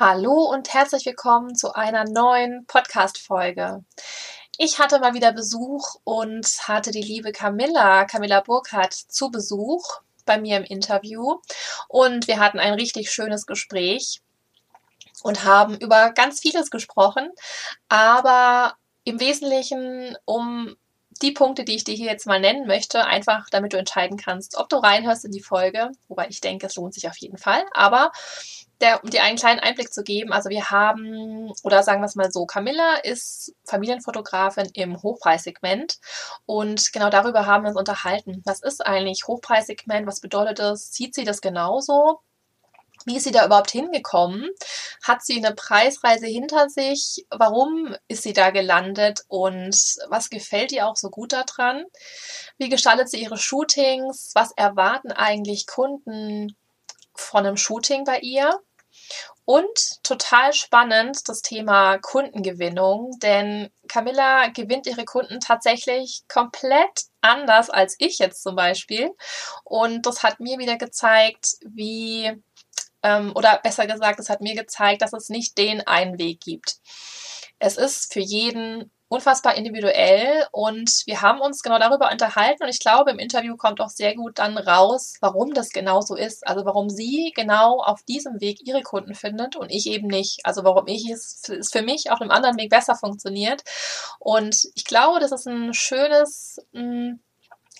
Hallo und herzlich willkommen zu einer neuen Podcast-Folge. Ich hatte mal wieder Besuch und hatte die liebe Camilla, Camilla Burkhardt, zu Besuch bei mir im Interview. Und wir hatten ein richtig schönes Gespräch und haben über ganz vieles gesprochen, aber im Wesentlichen um die Punkte, die ich dir hier jetzt mal nennen möchte, einfach damit du entscheiden kannst, ob du reinhörst in die Folge, wobei ich denke, es lohnt sich auf jeden Fall, aber der, um dir einen kleinen Einblick zu geben, also wir haben, oder sagen wir es mal so, Camilla ist Familienfotografin im Hochpreissegment und genau darüber haben wir uns unterhalten. Was ist eigentlich Hochpreissegment? Was bedeutet das? Sieht sie das genauso? Wie ist sie da überhaupt hingekommen? Hat sie eine Preisreise hinter sich? Warum ist sie da gelandet? Und was gefällt ihr auch so gut daran? Wie gestaltet sie ihre Shootings? Was erwarten eigentlich Kunden von einem Shooting bei ihr? Und total spannend das Thema Kundengewinnung, denn Camilla gewinnt ihre Kunden tatsächlich komplett anders als ich jetzt zum Beispiel. Und das hat mir wieder gezeigt, wie, ähm, oder besser gesagt, es hat mir gezeigt, dass es nicht den einen Weg gibt. Es ist für jeden unfassbar individuell und wir haben uns genau darüber unterhalten und ich glaube, im Interview kommt auch sehr gut dann raus, warum das genau so ist. Also warum sie genau auf diesem Weg ihre Kunden findet und ich eben nicht. Also warum ich es, es für mich auf einem anderen Weg besser funktioniert. Und ich glaube, das ist ein schönes, mh, hm,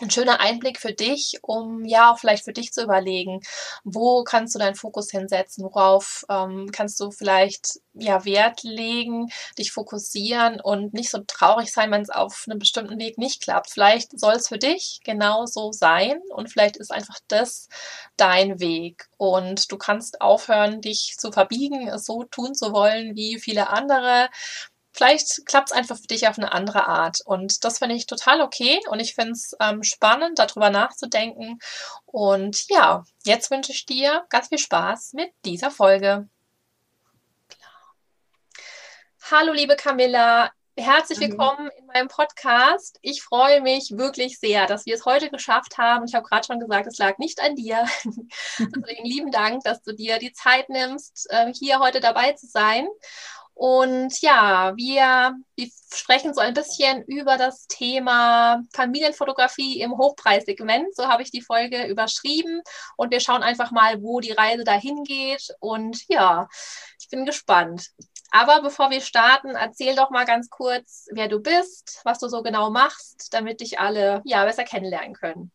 ein schöner Einblick für dich, um ja auch vielleicht für dich zu überlegen, wo kannst du deinen Fokus hinsetzen, worauf ähm, kannst du vielleicht ja Wert legen, dich fokussieren und nicht so traurig sein, wenn es auf einem bestimmten Weg nicht klappt. Vielleicht soll es für dich genau so sein und vielleicht ist einfach das dein Weg. Und du kannst aufhören, dich zu verbiegen, es so tun zu wollen wie viele andere vielleicht klappt es einfach für dich auf eine andere Art. Und das finde ich total okay und ich finde es ähm, spannend, darüber nachzudenken. Und ja, jetzt wünsche ich dir ganz viel Spaß mit dieser Folge. Hallo, liebe Camilla. Herzlich willkommen in meinem Podcast. Ich freue mich wirklich sehr, dass wir es heute geschafft haben. Ich habe gerade schon gesagt, es lag nicht an dir. Deswegen lieben Dank, dass du dir die Zeit nimmst, äh, hier heute dabei zu sein. Und ja, wir, wir sprechen so ein bisschen über das Thema Familienfotografie im Hochpreissegment. So habe ich die Folge überschrieben. Und wir schauen einfach mal, wo die Reise dahin geht. Und ja, ich bin gespannt. Aber bevor wir starten, erzähl doch mal ganz kurz, wer du bist, was du so genau machst, damit dich alle ja besser kennenlernen können.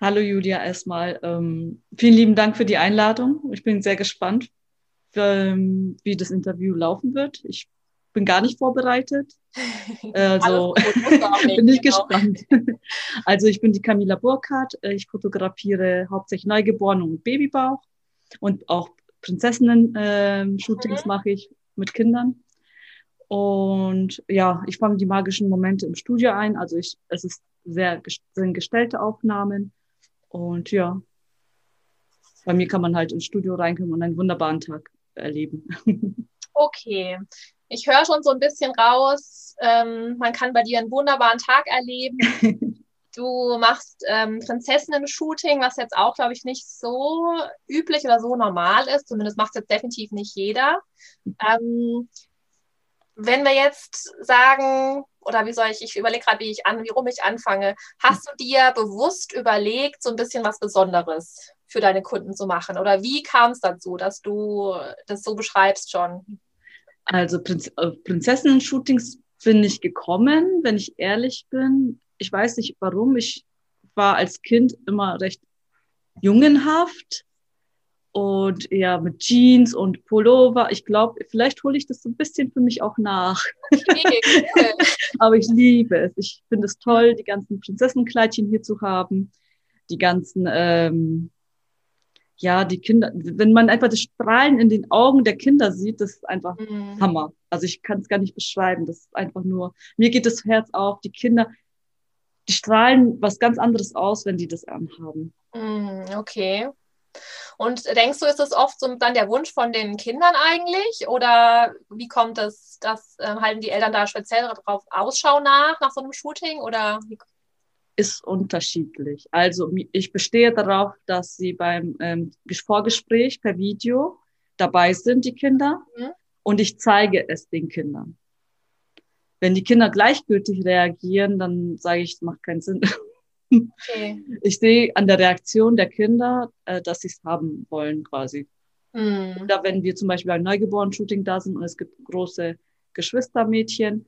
Hallo Julia, erstmal ähm, vielen lieben Dank für die Einladung. Ich bin sehr gespannt, ähm, wie das Interview laufen wird. Ich bin gar nicht vorbereitet. Also bin ich genau. gespannt. Also ich bin die Camilla Burkhardt. Ich fotografiere hauptsächlich Neugeborene und Babybauch und auch Prinzessinnen-Shootings ähm, mhm. mache ich mit Kindern. Und ja, ich fange die magischen Momente im Studio ein. Also ich, es ist sehr sind gestellte Aufnahmen. Und ja, bei mir kann man halt ins Studio reinkommen und einen wunderbaren Tag erleben. Okay. Ich höre schon so ein bisschen raus, ähm, man kann bei dir einen wunderbaren Tag erleben. Du machst ähm, Prinzessinnen-Shooting, was jetzt auch, glaube ich, nicht so üblich oder so normal ist. Zumindest macht es jetzt definitiv nicht jeder. Ähm, wenn wir jetzt sagen, oder wie soll ich, ich überlege gerade, wie ich an, wie rum ich anfange, hast du dir bewusst überlegt, so ein bisschen was Besonderes für deine Kunden zu machen? Oder wie kam es dazu, dass du das so beschreibst schon? Also Prinz äh, Prinzessinnen-Shootings bin ich gekommen, wenn ich ehrlich bin. Ich weiß nicht warum. Ich war als Kind immer recht jungenhaft und ja mit Jeans und Pullover. Ich glaube, vielleicht hole ich das so ein bisschen für mich auch nach. Aber ich liebe es. Ich finde es toll, die ganzen Prinzessenkleidchen hier zu haben, die ganzen ähm, ja, die Kinder, wenn man einfach das Strahlen in den Augen der Kinder sieht, das ist einfach mhm. Hammer. Also ich kann es gar nicht beschreiben. Das ist einfach nur, mir geht das Herz auf. Die Kinder, die strahlen was ganz anderes aus, wenn die das anhaben. Mhm, okay. Und denkst du, ist das oft so dann der Wunsch von den Kindern eigentlich? Oder wie kommt es, dass äh, halten die Eltern da speziell darauf Ausschau nach, nach so einem Shooting? Oder wie ist unterschiedlich. Also ich bestehe darauf, dass Sie beim ähm, Vorgespräch per Video dabei sind, die Kinder, mhm. und ich zeige es den Kindern. Wenn die Kinder gleichgültig reagieren, dann sage ich, es macht keinen Sinn. Okay. Ich sehe an der Reaktion der Kinder, äh, dass sie es haben wollen quasi. Mhm. Oder wenn wir zum Beispiel ein Neugeborenen-Shooting da sind und es gibt große Geschwistermädchen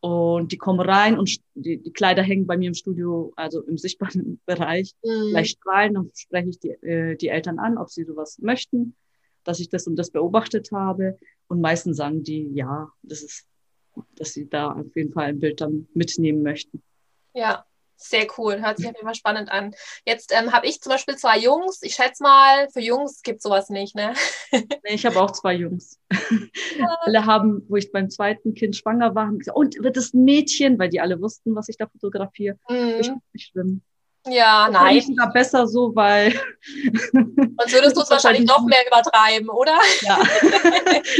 und die kommen rein und die, die Kleider hängen bei mir im Studio, also im sichtbaren Bereich, mhm. gleich strahlen, dann spreche ich die, äh, die Eltern an, ob sie sowas möchten, dass ich das und das beobachtet habe. Und meistens sagen die, ja, das ist, dass sie da auf jeden Fall ein Bild dann mitnehmen möchten. Ja, sehr cool, hört sich auf jeden Fall spannend an. Jetzt ähm, habe ich zum Beispiel zwei Jungs. Ich schätze mal, für Jungs gibt es sowas nicht, ne? nee, ich habe auch zwei Jungs. alle haben, wo ich beim zweiten Kind schwanger war, haben gesagt, und wird es ein Mädchen, weil die alle wussten, was ich da fotografiere. Mhm. Ich nicht schwimmen. Ja, das nein. sogar besser so, weil. Sonst würdest du es wahrscheinlich noch mehr übertreiben, oder? Ja.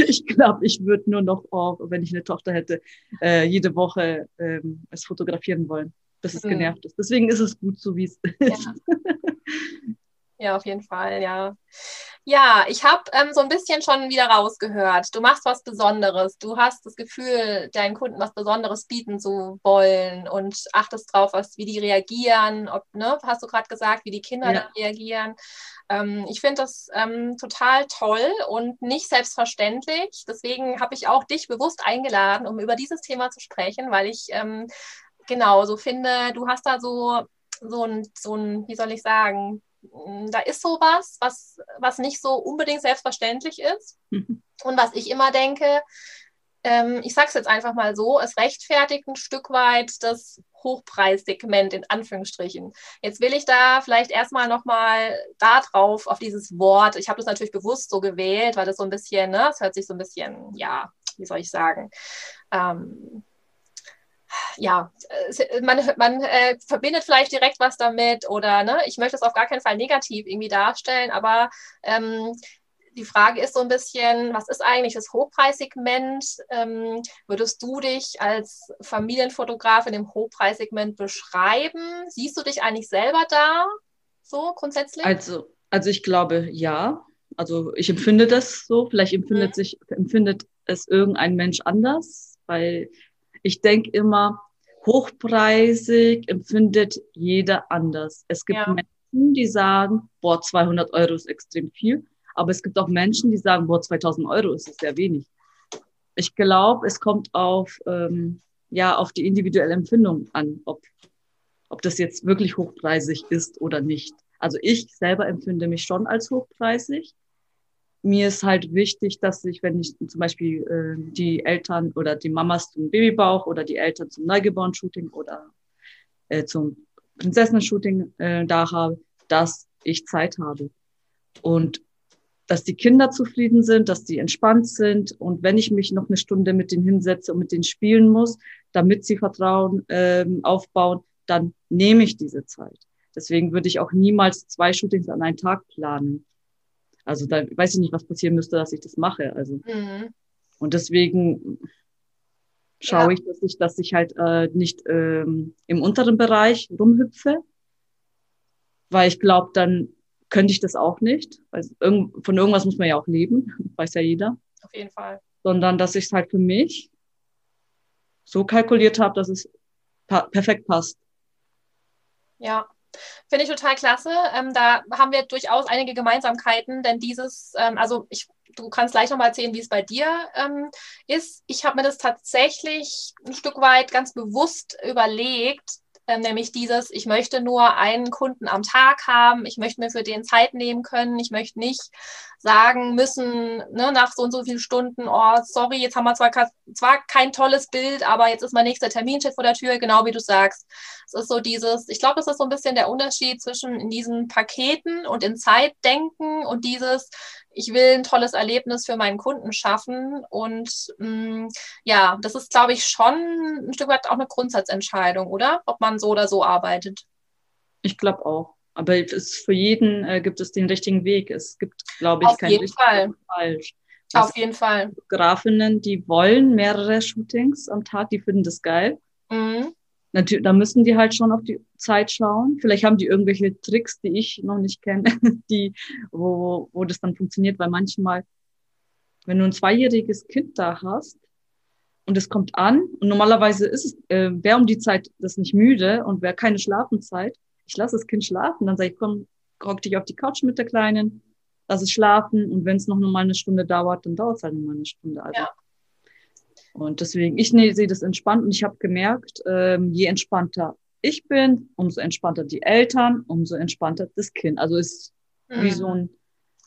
ich glaube, ich würde nur noch, oh, wenn ich eine Tochter hätte, äh, jede Woche ähm, es fotografieren wollen dass es mhm. genervt ist. Deswegen ist es gut so, wie es ist. Ja. ja, auf jeden Fall, ja. Ja, ich habe ähm, so ein bisschen schon wieder rausgehört. Du machst was Besonderes. Du hast das Gefühl, deinen Kunden was Besonderes bieten zu wollen und achtest drauf, was, wie die reagieren. Ob, ne, hast du gerade gesagt, wie die Kinder ja. reagieren. Ähm, ich finde das ähm, total toll und nicht selbstverständlich. Deswegen habe ich auch dich bewusst eingeladen, um über dieses Thema zu sprechen, weil ich ähm, genau, so finde, du hast da so, so ein, so ein, wie soll ich sagen, mm, da ist sowas, was, was nicht so unbedingt selbstverständlich ist. Mhm. Und was ich immer denke, ähm, ich sage es jetzt einfach mal so, es rechtfertigt ein Stück weit das Hochpreissegment in Anführungsstrichen. Jetzt will ich da vielleicht erstmal nochmal da drauf, auf dieses Wort. Ich habe das natürlich bewusst so gewählt, weil das so ein bisschen, ne, es hört sich so ein bisschen, ja, wie soll ich sagen, ähm, ja, man, man äh, verbindet vielleicht direkt was damit oder ne, ich möchte es auf gar keinen Fall negativ irgendwie darstellen, aber ähm, die Frage ist so ein bisschen, was ist eigentlich das Hochpreissegment? Ähm, würdest du dich als Familienfotograf in dem Hochpreissegment beschreiben? Siehst du dich eigentlich selber da, so grundsätzlich? Also, also ich glaube, ja. Also ich empfinde das so. Vielleicht empfindet, mhm. sich, empfindet es irgendein Mensch anders, weil ich denke immer, hochpreisig empfindet jeder anders. Es gibt ja. Menschen, die sagen, boah, 200 Euro ist extrem viel. Aber es gibt auch Menschen, die sagen, boah, 2000 Euro ist sehr wenig. Ich glaube, es kommt auf, ähm, ja, auf die individuelle Empfindung an, ob, ob das jetzt wirklich hochpreisig ist oder nicht. Also ich selber empfinde mich schon als hochpreisig mir ist halt wichtig, dass ich, wenn ich zum Beispiel äh, die Eltern oder die Mamas zum Babybauch oder die Eltern zum Neugeborenen-Shooting oder äh, zum Prinzessinnen-Shooting äh, da habe, dass ich Zeit habe. Und dass die Kinder zufrieden sind, dass die entspannt sind. Und wenn ich mich noch eine Stunde mit denen hinsetze und mit denen spielen muss, damit sie Vertrauen ähm, aufbauen, dann nehme ich diese Zeit. Deswegen würde ich auch niemals zwei Shootings an einem Tag planen. Also da weiß ich nicht, was passieren müsste, dass ich das mache. Also mhm. und deswegen schaue ja. ich, dass ich, dass ich halt äh, nicht ähm, im unteren Bereich rumhüpfe, weil ich glaube, dann könnte ich das auch nicht. Also irgend, von irgendwas muss man ja auch leben, weiß ja jeder. Auf jeden Fall. Sondern dass ich es halt für mich so kalkuliert habe, dass es pa perfekt passt. Ja, Finde ich total klasse. Ähm, da haben wir durchaus einige Gemeinsamkeiten, denn dieses, ähm, also ich, du kannst gleich nochmal erzählen, wie es bei dir ähm, ist. Ich habe mir das tatsächlich ein Stück weit ganz bewusst überlegt, nämlich dieses, ich möchte nur einen Kunden am Tag haben, ich möchte mir für den Zeit nehmen können, ich möchte nicht sagen müssen, ne, nach so und so vielen Stunden, oh, sorry, jetzt haben wir zwar, zwar kein tolles Bild, aber jetzt ist mein nächster Termin vor der Tür, genau wie du sagst. Es ist so dieses, ich glaube, das ist so ein bisschen der Unterschied zwischen in diesen Paketen und in Zeitdenken und dieses, ich will ein tolles Erlebnis für meinen Kunden schaffen. Und mh, mm, ja, das ist, glaube ich, schon ein Stück weit auch eine Grundsatzentscheidung, oder? Ob man so oder so arbeitet. Ich glaube auch. Aber es, für jeden äh, gibt es den richtigen Weg. Es gibt, glaube ich, Auf kein richtig Fall. falsch. Auf jeden Fall. Fotografinnen, die wollen mehrere Shootings am Tag, die finden das geil. Mhm. Natürlich, da müssen die halt schon auf die Zeit schauen. Vielleicht haben die irgendwelche Tricks, die ich noch nicht kenne, die, wo, wo das dann funktioniert, weil manchmal wenn du ein zweijähriges Kind da hast und es kommt an und normalerweise ist es, äh, wer um die Zeit das nicht müde und wer keine Schlafenzeit, ich lasse das Kind schlafen, dann sage ich, komm, hock dich auf die Couch mit der Kleinen, lass es schlafen und wenn es noch mal eine Stunde dauert, dann dauert es halt noch mal eine Stunde. Also. Ja. Und deswegen, ich nee, sehe das entspannt und ich habe gemerkt, ähm, je entspannter ich bin, umso entspannter die Eltern, umso entspannter das Kind. Also ist mhm. wie so ein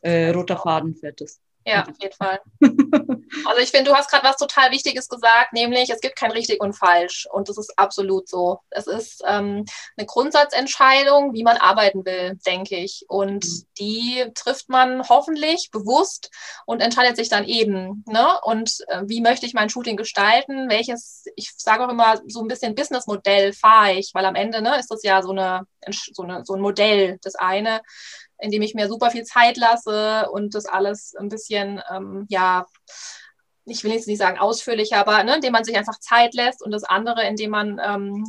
äh, roter Faden fährt es. Ja, auf jeden Fall. Also ich finde, du hast gerade was total Wichtiges gesagt, nämlich es gibt kein richtig und falsch. Und das ist absolut so. Es ist ähm, eine Grundsatzentscheidung, wie man arbeiten will, denke ich. Und mhm. die trifft man hoffentlich bewusst und entscheidet sich dann eben. Ne? Und äh, wie möchte ich mein Shooting gestalten? Welches, ich sage auch immer, so ein bisschen Businessmodell fahre ich, weil am Ende ne, ist das ja so, eine, so, eine, so ein Modell. Das eine indem ich mir super viel Zeit lasse und das alles ein bisschen, ähm, ja, ich will jetzt nicht sagen ausführlicher, aber ne, indem man sich einfach Zeit lässt und das andere, indem man ähm,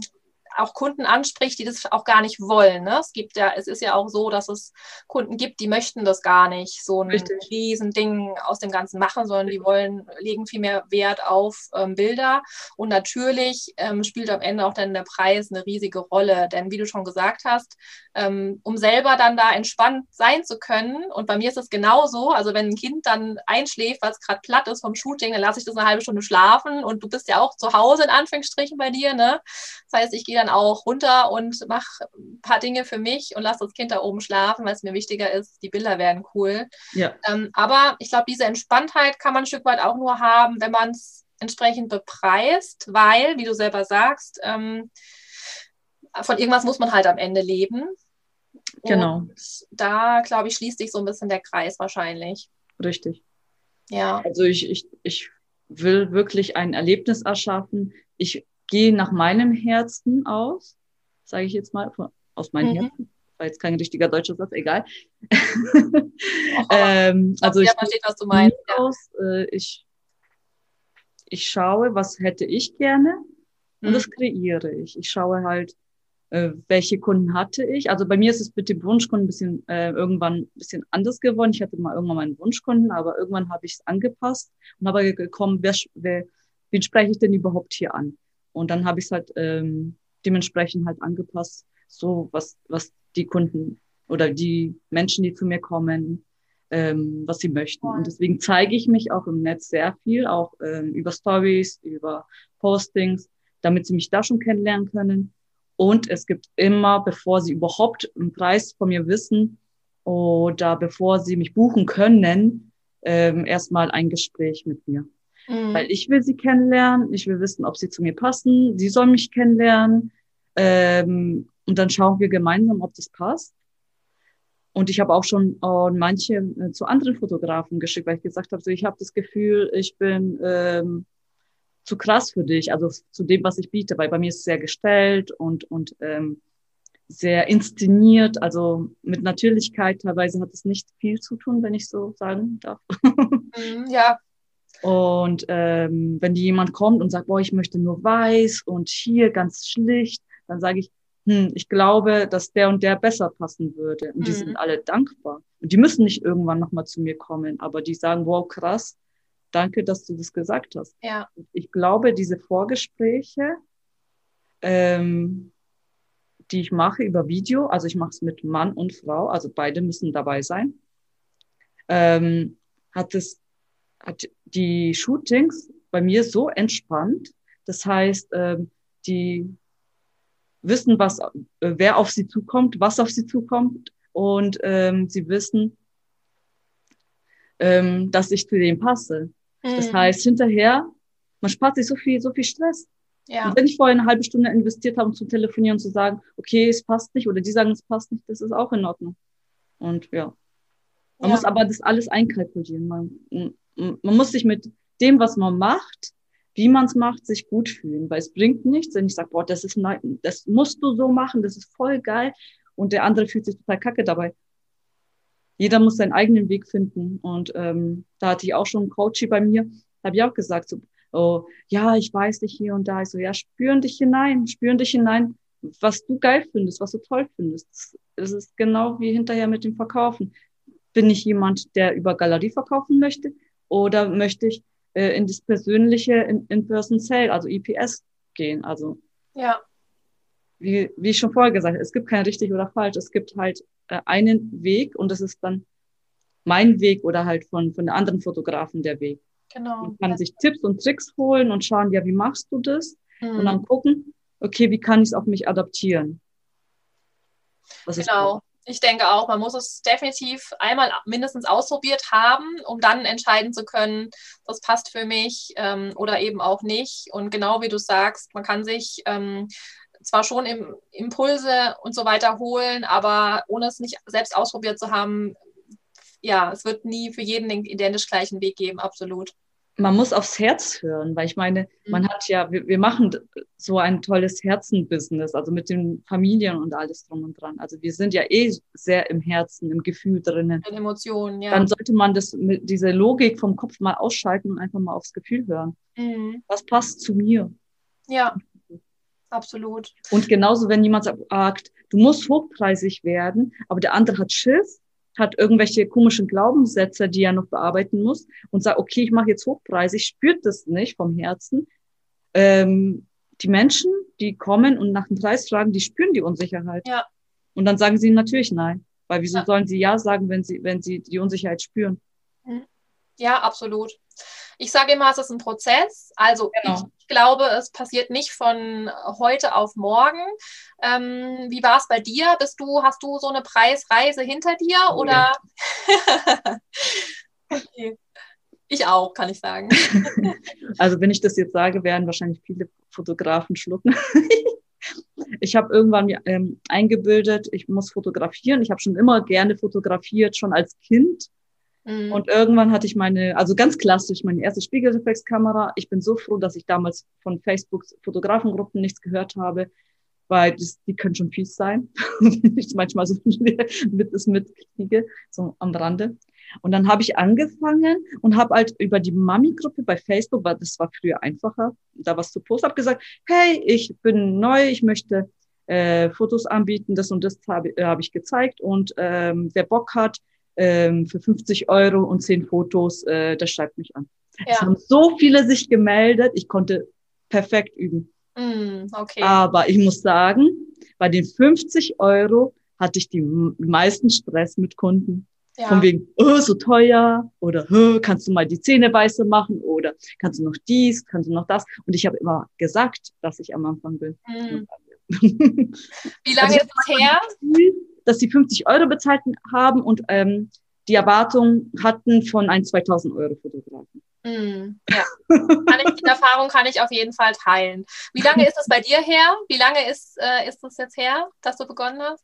auch Kunden anspricht, die das auch gar nicht wollen. Ne? Es gibt ja, es ist ja auch so, dass es Kunden gibt, die möchten das gar nicht, so ein Richtig. Riesending aus dem Ganzen machen, sondern die wollen, legen viel mehr Wert auf ähm, Bilder. Und natürlich ähm, spielt am Ende auch dann der Preis eine riesige Rolle. Denn wie du schon gesagt hast, ähm, um selber dann da entspannt sein zu können, und bei mir ist es genauso, also wenn ein Kind dann einschläft, weil es gerade platt ist vom Shooting, dann lasse ich das eine halbe Stunde schlafen und du bist ja auch zu Hause in Anführungsstrichen bei dir, ne? Das heißt, ich gehe dann auch runter und mache ein paar Dinge für mich und lasse das Kind da oben schlafen, weil es mir wichtiger ist, die Bilder werden cool. Ja. Ähm, aber ich glaube, diese Entspanntheit kann man ein Stück weit auch nur haben, wenn man es entsprechend bepreist, weil, wie du selber sagst, ähm, von irgendwas muss man halt am Ende leben. Genau. Und da, glaube ich, schließt sich so ein bisschen der Kreis wahrscheinlich. Richtig. Ja. Also ich, ich, ich will wirklich ein Erlebnis erschaffen. Ich gehe nach meinem Herzen aus, sage ich jetzt mal, aus meinem mhm. Herzen. War jetzt kein richtiger deutscher Satz, egal. ähm, also ich verstehe, was du meinst. Aus, äh, ich, ich schaue, was hätte ich gerne und mhm. das kreiere ich. Ich schaue halt, äh, welche Kunden hatte ich. Also bei mir ist es mit dem Wunschkunden ein bisschen äh, irgendwann ein bisschen anders geworden. Ich hatte mal irgendwann meinen Wunschkunden, aber irgendwann habe ich es angepasst und habe gekommen, wer, wer, wen spreche ich denn überhaupt hier an? Und dann habe ich es halt ähm, dementsprechend halt angepasst, so was, was die Kunden oder die Menschen, die zu mir kommen, ähm, was sie möchten. Und deswegen zeige ich mich auch im Netz sehr viel, auch ähm, über Stories, über Postings, damit sie mich da schon kennenlernen können. Und es gibt immer, bevor sie überhaupt einen Preis von mir wissen oder bevor sie mich buchen können, ähm, erstmal ein Gespräch mit mir. Mhm. Weil ich will sie kennenlernen, ich will wissen, ob sie zu mir passen, sie sollen mich kennenlernen. Ähm, und dann schauen wir gemeinsam, ob das passt. Und ich habe auch schon äh, manche äh, zu anderen Fotografen geschickt, weil ich gesagt habe, so, ich habe das Gefühl, ich bin ähm, zu krass für dich, also zu dem, was ich biete, weil bei mir ist es sehr gestellt und, und ähm, sehr inszeniert, also mit Natürlichkeit teilweise hat es nicht viel zu tun, wenn ich so sagen darf. Mhm, ja, und ähm, wenn jemand kommt und sagt, boah, ich möchte nur weiß und hier ganz schlicht, dann sage ich, hm, ich glaube, dass der und der besser passen würde. Und die mhm. sind alle dankbar. Und die müssen nicht irgendwann nochmal zu mir kommen, aber die sagen, wow, krass, danke, dass du das gesagt hast. Ja. Ich glaube, diese Vorgespräche, ähm, die ich mache über Video, also ich mache es mit Mann und Frau, also beide müssen dabei sein, ähm, hat es hat die Shootings bei mir so entspannt. Das heißt, ähm, die wissen, was, äh, wer auf sie zukommt, was auf sie zukommt und ähm, sie wissen, ähm, dass ich zu denen passe. Mhm. Das heißt, hinterher, man spart sich so viel, so viel Stress. Ja. Und wenn ich vorher eine halbe Stunde investiert habe, um zu telefonieren und zu sagen, okay, es passt nicht, oder die sagen, es passt nicht, das ist auch in Ordnung. Und ja. Man ja. muss aber das alles einkalkulieren. Man, man muss sich mit dem, was man macht, wie man es macht, sich gut fühlen, weil es bringt nichts, wenn ich sage, boah, das ist das musst du so machen, das ist voll geil und der andere fühlt sich total kacke dabei. Jeder muss seinen eigenen Weg finden und ähm, da hatte ich auch schon einen Coach bei mir, da habe ich auch gesagt, so, oh, ja, ich weiß dich hier und da, ich so, ja, spüren dich hinein, spüren dich hinein, was du geil findest, was du toll findest. Das ist genau wie hinterher mit dem Verkaufen. Bin ich jemand, der über Galerie verkaufen möchte? oder möchte ich äh, in das persönliche In-Person Sale, also IPS gehen? Also ja. wie, wie ich schon vorher gesagt habe, es gibt kein richtig oder falsch. Es gibt halt äh, einen Weg und das ist dann mein Weg oder halt von, von anderen Fotografen der Weg. Genau. Man kann sich Tipps und Tricks holen und schauen, ja, wie machst du das? Mhm. Und dann gucken, okay, wie kann ich es auf mich adaptieren? Was genau. Ich denke auch, man muss es definitiv einmal mindestens ausprobiert haben, um dann entscheiden zu können, das passt für mich ähm, oder eben auch nicht. Und genau wie du sagst, man kann sich ähm, zwar schon im, Impulse und so weiter holen, aber ohne es nicht selbst ausprobiert zu haben, ja, es wird nie für jeden den identisch gleichen Weg geben, absolut man muss aufs Herz hören, weil ich meine, man mhm. hat ja, wir, wir machen so ein tolles Herzenbusiness, also mit den Familien und alles drum und dran. Also wir sind ja eh sehr im Herzen, im Gefühl drinnen. In Emotionen, ja. Dann sollte man das mit diese Logik vom Kopf mal ausschalten und einfach mal aufs Gefühl hören. Mhm. Was passt zu mir? Ja, absolut. Und genauso, wenn jemand sagt, du musst hochpreisig werden, aber der andere hat Schiss, hat irgendwelche komischen Glaubenssätze, die er noch bearbeiten muss und sagt, okay, ich mache jetzt hochpreisig, spürt das nicht vom Herzen. Ähm, die Menschen, die kommen und nach dem Preis fragen, die spüren die Unsicherheit. Ja. Und dann sagen sie natürlich nein. Weil wieso ja. sollen sie ja sagen, wenn sie, wenn sie die Unsicherheit spüren? Mhm. Ja, absolut. Ich sage immer, es ist ein Prozess. Also genau. Ich glaube, es passiert nicht von heute auf morgen. Ähm, wie war es bei dir? Bist du, hast du so eine Preisreise hinter dir oh, oder? Ja. okay. Ich auch, kann ich sagen. also wenn ich das jetzt sage, werden wahrscheinlich viele Fotografen schlucken. ich habe irgendwann ähm, eingebildet, ich muss fotografieren. Ich habe schon immer gerne fotografiert, schon als Kind. Mhm. Und irgendwann hatte ich meine, also ganz klassisch, meine erste Spiegelreflexkamera. Ich bin so froh, dass ich damals von Facebook Fotografengruppen nichts gehört habe, weil das, die können schon fies sein. ich manchmal so mit das mitkriege, so am Rande. Und dann habe ich angefangen und habe halt über die Mami-Gruppe bei Facebook, weil das war früher einfacher, da was zu posten, habe gesagt, hey, ich bin neu, ich möchte äh, Fotos anbieten, das und das habe äh, hab ich gezeigt und ähm, wer Bock hat, ähm, für 50 Euro und 10 Fotos, äh, das schreibt mich an. Ja. Es haben so viele sich gemeldet, ich konnte perfekt üben. Mm, okay. Aber ich muss sagen, bei den 50 Euro hatte ich die meisten Stress mit Kunden. Ja. Von wegen, oh, so teuer oder oh, kannst du mal die Zähne weiße machen oder kannst du noch dies, kannst du noch das. Und ich habe immer gesagt, dass ich am Anfang bin. Mm. Wie lange also ist es her? Dass sie 50 Euro bezahlt haben und ähm, die Erwartung hatten von einem 2000 Euro Fotografen. Mm, ja, ich, die Erfahrung kann ich auf jeden Fall teilen. Wie lange ist es bei dir her? Wie lange ist, äh, ist es jetzt her, dass du begonnen hast?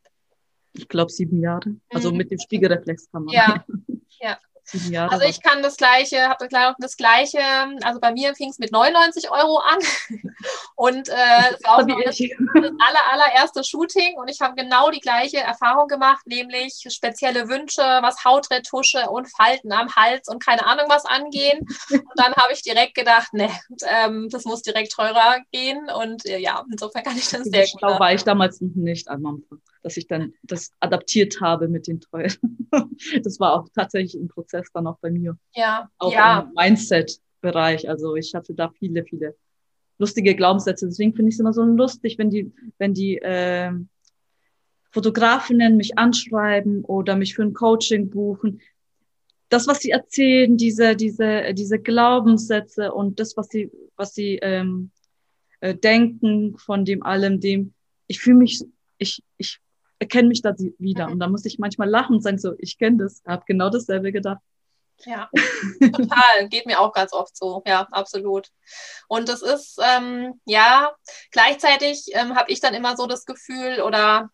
Ich glaube sieben Jahre. Also mm. mit dem Spiegelreflexkamera. Ja, ja. Sieben Jahre. Also ich kann das gleiche, habe das gleiche, also bei mir fing es mit 99 Euro an und äh, es war auch das, das aller, allererste Shooting und ich habe genau die gleiche Erfahrung gemacht, nämlich spezielle Wünsche, was Hautretusche und Falten am Hals und keine Ahnung was angehen. Und dann habe ich direkt gedacht, ne, ähm, das muss direkt teurer gehen und äh, ja, insofern kann ich das sehr gut. War ich damals nicht am Anfang dass ich dann das adaptiert habe mit den teuren. das war auch tatsächlich ein Prozess dann auch bei mir. Ja. Auch ja. im Mindset-Bereich. Also ich hatte da viele, viele lustige Glaubenssätze. Deswegen finde ich es immer so lustig, wenn die, wenn die äh, Fotografinnen mich anschreiben oder mich für ein Coaching buchen. Das, was sie erzählen, diese, diese, diese Glaubenssätze und das, was sie, was sie ähm, äh, denken von dem allem, dem, ich fühle mich, ich, ich erkenne mich da wieder. Mhm. Und da muss ich manchmal lachen und sagen so, ich kenne das, habe genau dasselbe gedacht. Ja, total. Geht mir auch ganz oft so. Ja, absolut. Und es ist, ähm, ja, gleichzeitig ähm, habe ich dann immer so das Gefühl oder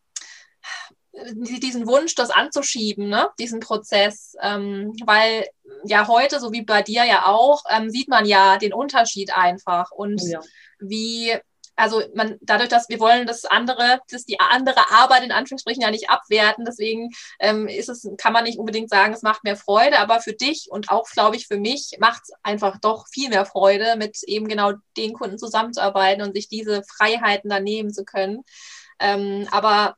diesen Wunsch, das anzuschieben, ne? diesen Prozess, ähm, weil ja heute, so wie bei dir ja auch, ähm, sieht man ja den Unterschied einfach und oh ja. wie also man, dadurch, dass wir wollen das andere, dass die andere Arbeit in Anführungsstrichen ja nicht abwerten, deswegen ähm, ist es, kann man nicht unbedingt sagen, es macht mehr Freude, aber für dich und auch, glaube ich, für mich macht es einfach doch viel mehr Freude, mit eben genau den Kunden zusammenzuarbeiten und sich diese Freiheiten dann nehmen zu können. Ähm, aber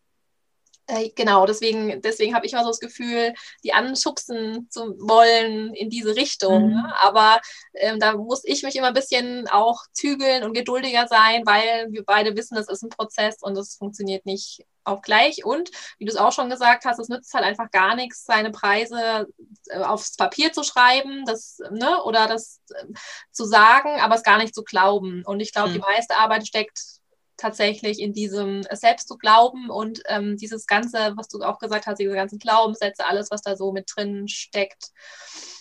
Äh, genau, deswegen, deswegen habe ich immer so das Gefühl, die anschubsen zu wollen in diese Richtung. Mhm. Ne? Aber ähm, da muss ich mich immer ein bisschen auch zügeln und geduldiger sein, weil wir beide wissen, es ist ein Prozess und es funktioniert nicht auch gleich. Und wie du es auch schon gesagt hast, es nützt halt einfach gar nichts, seine Preise äh, aufs Papier zu schreiben, das, ne, oder das äh, zu sagen, aber es gar nicht zu glauben. Und ich glaube, mhm. die meiste Arbeit steckt tatsächlich in diesem Selbst zu glauben und ähm, dieses Ganze, was du auch gesagt hast, diese ganzen Glaubenssätze, alles, was da so mit drin steckt,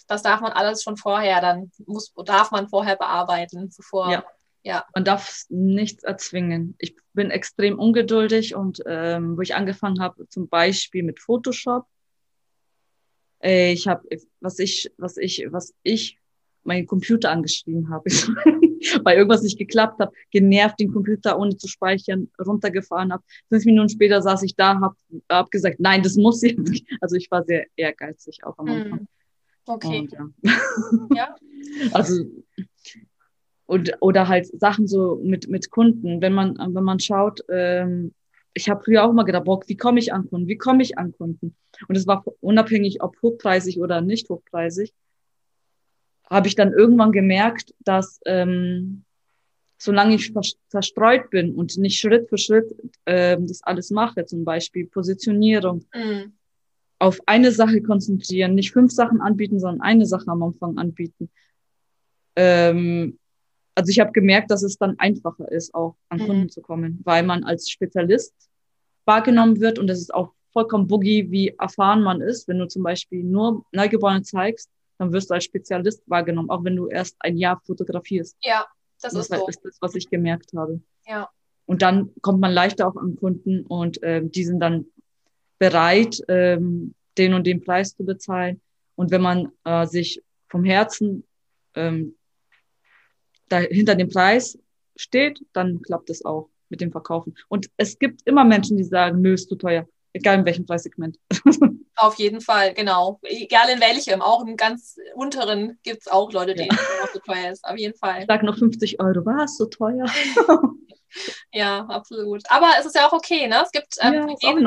das darf man alles schon vorher, dann muss, darf man vorher bearbeiten, bevor. Ja. ja. Man darf nichts erzwingen. Ich bin extrem ungeduldig und ähm, wo ich angefangen habe, zum Beispiel mit Photoshop, äh, ich habe, was ich, was ich, was ich meinen Computer angeschrieben habe, weil irgendwas nicht geklappt hat, genervt den Computer ohne zu speichern, runtergefahren habe. Fünf Minuten später saß ich da, habe hab gesagt, nein, das muss jetzt. Also ich war sehr ehrgeizig auch am Anfang. Hm. Okay. Und, ja. ja. Also und oder halt Sachen so mit mit Kunden, wenn man wenn man schaut. Ähm, ich habe früher auch mal gedacht, boah, wie komme ich an Kunden? Wie komme ich an Kunden? Und es war unabhängig, ob hochpreisig oder nicht hochpreisig habe ich dann irgendwann gemerkt, dass ähm, solange ich zerstreut bin und nicht Schritt für Schritt ähm, das alles mache, zum Beispiel Positionierung, mhm. auf eine Sache konzentrieren, nicht fünf Sachen anbieten, sondern eine Sache am Anfang anbieten. Ähm, also ich habe gemerkt, dass es dann einfacher ist, auch an mhm. Kunden zu kommen, weil man als Spezialist wahrgenommen wird und es ist auch vollkommen boogie, wie erfahren man ist, wenn du zum Beispiel nur Neugeborene zeigst dann wirst du als Spezialist wahrgenommen, auch wenn du erst ein Jahr fotografierst. Ja, das, das ist so. ist das, was ich gemerkt habe. Ja. Und dann kommt man leichter auch an Kunden und ähm, die sind dann bereit, ähm, den und den Preis zu bezahlen. Und wenn man äh, sich vom Herzen ähm, hinter dem Preis steht, dann klappt es auch mit dem Verkaufen. Und es gibt immer Menschen, die sagen, nö, ist zu teuer, egal in welchem Preissegment. Auf jeden Fall, genau. Egal in welchem, auch im ganz unteren gibt es auch Leute, denen ja. noch so teuer ist. Auf jeden Fall. Ich sag noch 50 Euro, was? So teuer? ja, absolut. Aber es ist ja auch okay, ne? Es gibt ähm, ja, für jeden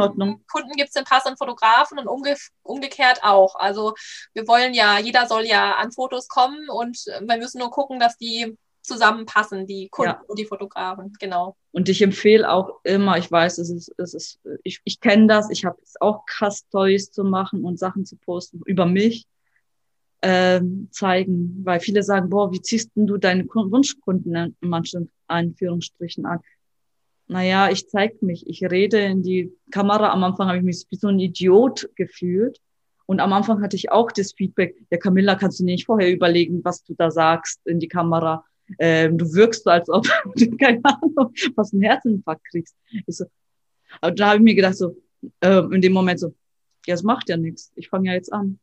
Kunden gibt es den passenden Fotografen und umge umgekehrt auch. Also wir wollen ja, jeder soll ja an Fotos kommen und äh, wir müssen nur gucken, dass die zusammenpassen, die Kunden ja. und die Fotografen, genau. Und ich empfehle auch immer, ich weiß, es ist, es ist, ich, ich kenne das, ich habe es auch krass Stories zu machen und Sachen zu posten über mich ähm, zeigen, weil viele sagen, boah, wie ziehst denn du deine Wunschkunden in manchen Anführungsstrichen an? Naja, ich zeig mich, ich rede in die Kamera. Am Anfang habe ich mich wie so ein Idiot gefühlt. Und am Anfang hatte ich auch das Feedback, ja Camilla, kannst du nicht vorher überlegen, was du da sagst in die Kamera? Ähm, du wirkst so, als ob du, keine Ahnung, was einen Herzinfarkt kriegst. Ich so, aber da habe ich mir gedacht, so, äh, in dem Moment so, ja, es macht ja nichts. Ich fange ja jetzt an.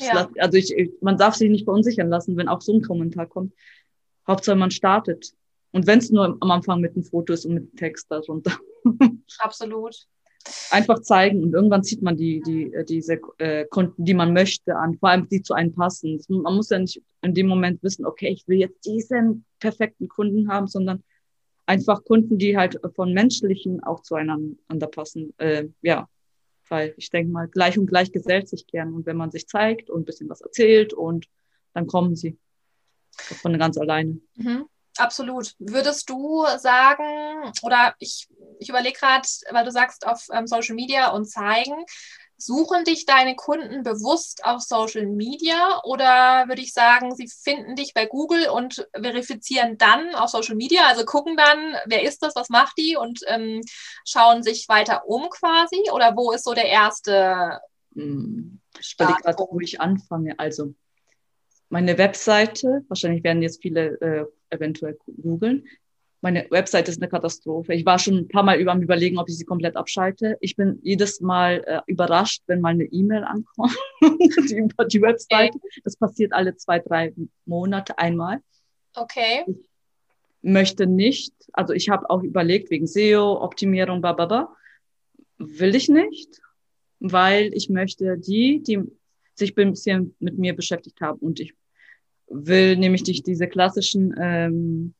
Ja. Also ich, man darf sich nicht verunsichern lassen, wenn auch so ein Kommentar kommt. Hauptsache man startet. Und wenn es nur am Anfang mit einem Foto ist und mit Text darunter. Absolut einfach zeigen und irgendwann zieht man die, die, äh, diese äh, Kunden, die man möchte, an, vor allem die zu einem passen. Man muss ja nicht in dem Moment wissen, okay, ich will jetzt diesen perfekten Kunden haben, sondern einfach Kunden, die halt von menschlichen auch zueinander passen. Äh, ja, weil ich denke mal, gleich und gleich gesellt sich gern. Und wenn man sich zeigt und ein bisschen was erzählt und dann kommen sie von ganz alleine. Mhm. Absolut. Würdest du sagen, oder ich, ich überlege gerade, weil du sagst auf ähm, Social Media und zeigen, suchen dich deine Kunden bewusst auf Social Media oder würde ich sagen, sie finden dich bei Google und verifizieren dann auf Social Media, also gucken dann, wer ist das, was macht die und ähm, schauen sich weiter um quasi? Oder wo ist so der erste? Hm, ich überlege gerade, wo ich anfange. Also meine Webseite, wahrscheinlich werden jetzt viele äh, eventuell googeln. Meine Webseite ist eine Katastrophe. Ich war schon ein paar Mal über am überlegen, ob ich sie komplett abschalte. Ich bin jedes Mal äh, überrascht, wenn mal eine E-Mail ankommt über die Webseite. Das passiert alle zwei, drei Monate einmal. Okay. Ich möchte nicht, also ich habe auch überlegt, wegen SEO, Optimierung, bababa, will ich nicht, weil ich möchte die, die sich ein bisschen mit mir beschäftigt haben und ich will nämlich dich diese klassischen ähm,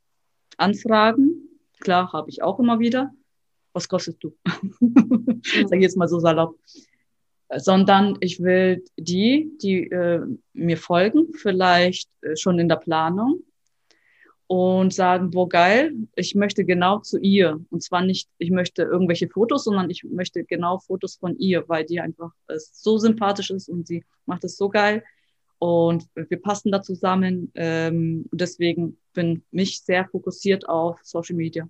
Anfragen, klar, habe ich auch immer wieder, was kostest du? Sag jetzt mal so salopp. Sondern ich will die, die äh, mir folgen, vielleicht äh, schon in der Planung und sagen, boah, geil, ich möchte genau zu ihr. Und zwar nicht, ich möchte irgendwelche Fotos, sondern ich möchte genau Fotos von ihr, weil die einfach äh, so sympathisch ist und sie macht es so geil. Und wir passen da zusammen. Ähm, deswegen bin ich sehr fokussiert auf Social Media.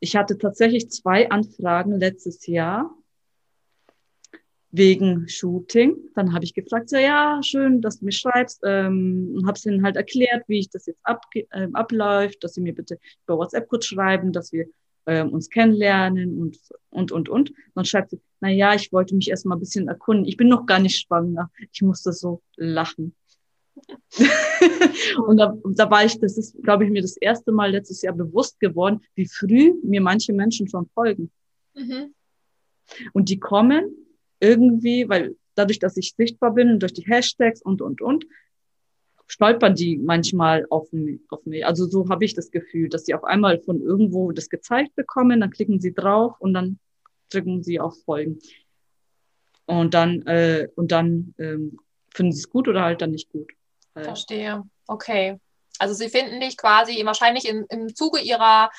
Ich hatte tatsächlich zwei Anfragen letztes Jahr wegen Shooting. Dann habe ich gefragt, so, ja, schön, dass du mir schreibst. Ähm, habe es ihnen halt erklärt, wie ich das jetzt ab, äh, abläuft, dass sie mir bitte über WhatsApp kurz schreiben, dass wir ähm, uns kennenlernen und, und, und, und. dann schreibt sie, na ja, ich wollte mich erstmal ein bisschen erkunden. Ich bin noch gar nicht schwanger. Ich musste so lachen. und da, da war ich, das ist, glaube ich, mir das erste Mal letztes Jahr bewusst geworden, wie früh mir manche Menschen schon folgen. Mhm. Und die kommen irgendwie, weil dadurch, dass ich sichtbar bin, durch die Hashtags und, und, und, stolpern die manchmal auf mich. Auf mich. Also so habe ich das Gefühl, dass sie auf einmal von irgendwo das gezeigt bekommen, dann klicken sie drauf und dann drücken sie auf Folgen. Und dann, äh, und dann ähm, finden sie es gut oder halt dann nicht gut. Verstehe. Okay. Also sie finden dich quasi wahrscheinlich im, im Zuge ihrer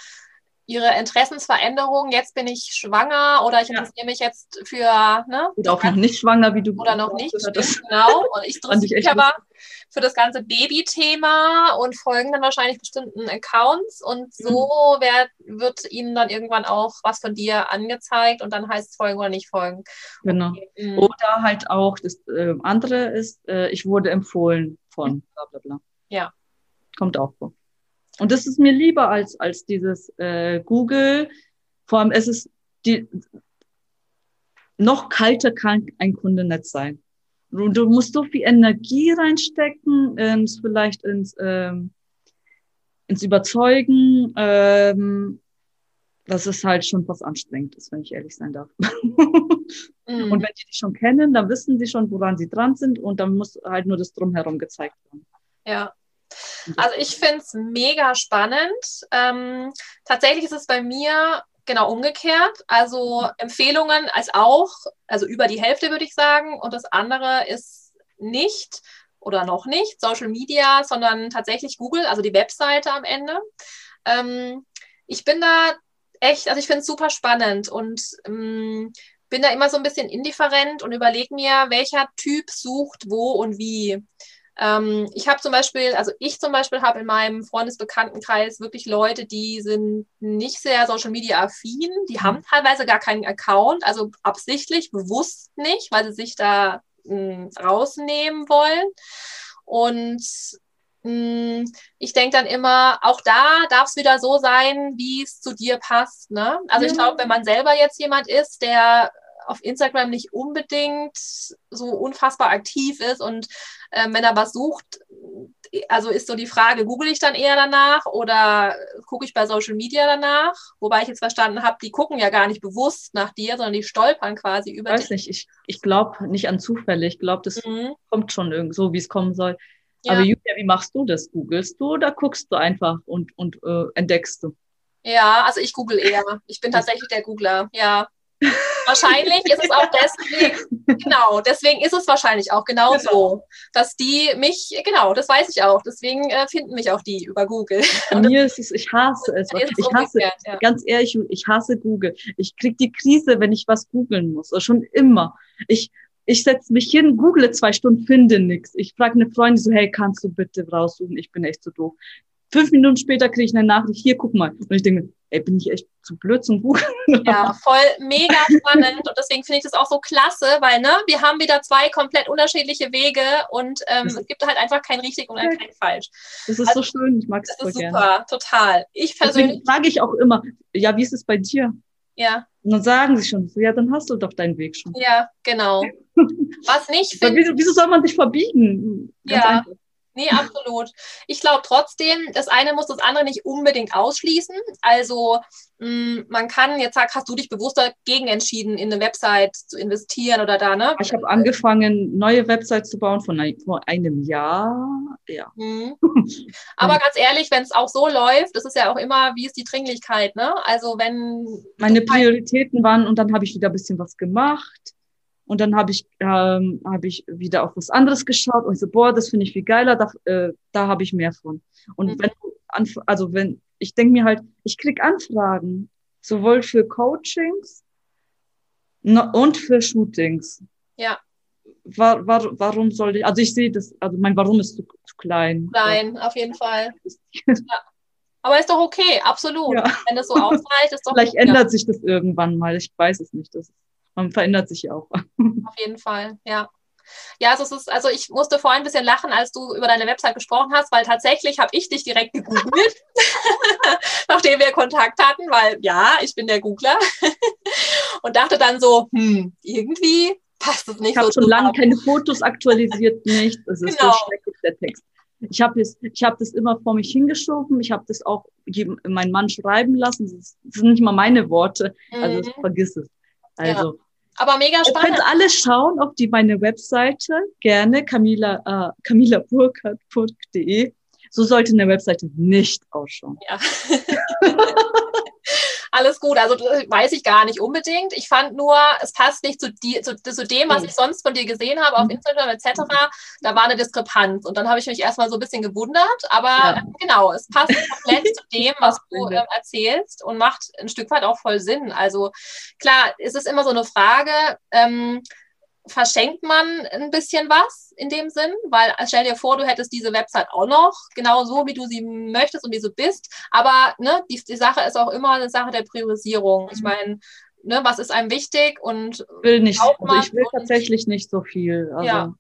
ihre Interessensveränderung, jetzt bin ich schwanger oder ich interessiere mich jetzt für, ne? Oder auch noch nicht schwanger, wie du Oder noch nicht, stimmt, genau. Und ich interessiere mich aber für das ganze Baby-Thema und folgen dann wahrscheinlich bestimmten Accounts und so mhm. wird, wird ihnen dann irgendwann auch was von dir angezeigt und dann heißt es folgen oder nicht folgen. Genau. Okay. Mhm. Oder halt auch, das äh, andere ist, äh, ich wurde empfohlen von bla bla bla. Ja. Kommt auch vor. Und das ist mir lieber als, als dieses äh, Google. Vor allem, es ist die, noch kalter kann ein Kunde nicht sein. Du, du musst so viel Energie reinstecken, ins, vielleicht ins, ähm, ins Überzeugen, ähm, dass es halt schon was anstrengend ist, wenn ich ehrlich sein darf. mhm. Und wenn die dich schon kennen, dann wissen sie schon, woran sie dran sind und dann muss halt nur das Drumherum gezeigt werden. Ja, also ich finde es mega spannend. Ähm, tatsächlich ist es bei mir genau umgekehrt. Also Empfehlungen als auch, also über die Hälfte würde ich sagen. Und das andere ist nicht oder noch nicht Social Media, sondern tatsächlich Google, also die Webseite am Ende. Ähm, ich bin da echt, also ich finde es super spannend und ähm, bin da immer so ein bisschen indifferent und überlege mir, welcher Typ sucht wo und wie. Ähm, ich habe zum Beispiel, also ich zum Beispiel habe in meinem Freundesbekanntenkreis wirklich Leute, die sind nicht sehr Social Media affin, die haben mhm. teilweise gar keinen Account, also absichtlich, bewusst nicht, weil sie sich da mh, hm, rausnehmen wollen. Und hm, ich denke dann immer, auch da darf es wieder so sein, wie es zu dir passt. Ne? Also ja. ich glaube, wenn man selber jetzt jemand ist, der auf Instagram nicht unbedingt so unfassbar aktiv ist und äh, wenn er was sucht, also ist so die Frage, google ich dann eher danach oder gucke ich bei Social Media danach? Wobei ich jetzt verstanden habe, die gucken ja gar nicht bewusst nach dir, sondern die stolpern quasi über dich. Ich weiß nicht, ich, ich glaube nicht an Zufälle. Ich glaube, das mhm. kommt schon irgend so, wie es kommen soll. Ja. Aber Julia, wie machst du das? Googlest du oder guckst du einfach und, und äh, entdeckst du? Ja, also ich google eher. Ich bin tatsächlich der Googler, ja. Wahrscheinlich ist es auch deswegen, genau, deswegen ist es wahrscheinlich auch genau, genau. so, dass die mich, genau, das weiß ich auch, deswegen äh, finden mich auch die über Google. Bei mir ist es, ich hasse es. Ich hasse, ja. ganz ehrlich, ich hasse Google. Ich kriege die Krise, wenn ich was googeln muss, also schon immer. Ich, ich setze mich hin, google zwei Stunden, finde nichts. Ich frage eine Freundin so, hey, kannst du bitte raussuchen? Ich bin echt zu doof. Fünf Minuten später kriege ich eine Nachricht, hier, guck mal. Und ich denke, ey, bin ich echt zu blöd zum Buch. Ja, voll mega spannend. Und deswegen finde ich das auch so klasse, weil ne, wir haben wieder zwei komplett unterschiedliche Wege und ähm, es gibt halt einfach kein richtig und kein falsch. Das ist also, so schön, ich mag es voll gerne. Super, total. Ich persönlich. Deswegen frage ich auch immer, ja, wie ist es bei dir? Ja. Und dann sagen sie schon, ja, dann hast du doch deinen Weg schon. Ja, genau. Was nicht. Wieso, wieso soll man sich verbiegen? Ganz ja. Einfach. Nee, absolut. Ich glaube trotzdem, das eine muss das andere nicht unbedingt ausschließen. Also mh, mm, man kann, jetzt sag, hast du dich bewusst dagegen entschieden, in eine Website zu investieren oder da, ne? Ich habe angefangen, neue Websites zu bauen von ein, vor einem Jahr. Ja. Mhm. Aber ganz ehrlich, wenn es auch so läuft, das ist ja auch immer, wie ist die Dringlichkeit, ne? Also wenn. Meine Prioritäten waren und dann habe ich wieder ein bisschen was gemacht und dann habe ich, ähm, hab ich wieder auf was anderes geschaut und so, boah, das finde ich viel geiler, da, äh, da habe ich mehr von. Und mhm. wenn also wenn, ich denke mir halt, ich krieg Anfragen, sowohl für Coachings und für Shootings. Ja. War, war, warum soll ich, also ich sehe das, also mein Warum ist zu, zu klein. Klein, auf jeden Fall. ja. Aber ist doch okay, absolut. Ja. Wenn das so ausreicht, ist doch Vielleicht ändert sich das irgendwann mal, ich weiß es nicht. Das ist man verändert sich ja auch. Auf jeden Fall, ja. Ja, also, es ist, also ich musste vorhin ein bisschen lachen, als du über deine Website gesprochen hast, weil tatsächlich habe ich dich direkt gegoogelt, nachdem wir Kontakt hatten, weil ja, ich bin der Googler und dachte dann so, hm, irgendwie passt es nicht ich so. Habe schon lange keine Fotos aktualisiert, nicht. Es ist genau. so schrecklich, der Text. Ich habe hab das immer vor mich hingeschoben. Ich habe das auch meinen Mann schreiben lassen. Das sind nicht mal meine Worte. Also mhm. vergiss es. Also ja. Aber mega spannend. Ihr könnt alle schauen auf die meine Webseite, gerne Camila, äh, camilaburkhardt.de. So sollte eine Webseite nicht ausschauen. Ja. alles gut. Also weiß ich gar nicht unbedingt. Ich fand nur, es passt nicht zu, die, zu, zu dem, was ich sonst von dir gesehen habe auf mhm. Instagram etc. Da war eine Diskrepanz. Und dann habe ich mich erstmal so ein bisschen gewundert. Aber ja. genau, es passt komplett zu dem, was du äh, erzählst und macht ein Stück weit auch voll Sinn. Also klar, es ist immer so eine Frage, ähm, verschenkt man ein bisschen was in dem Sinn, weil stell dir vor, du hättest diese Website auch noch, genau so, wie du sie möchtest und wie du bist. Aber ne, die, die Sache ist auch immer eine Sache der Priorisierung. Ich mhm. meine, ne, was ist einem wichtig und will nicht, also ich will tatsächlich nicht so viel. Also ja,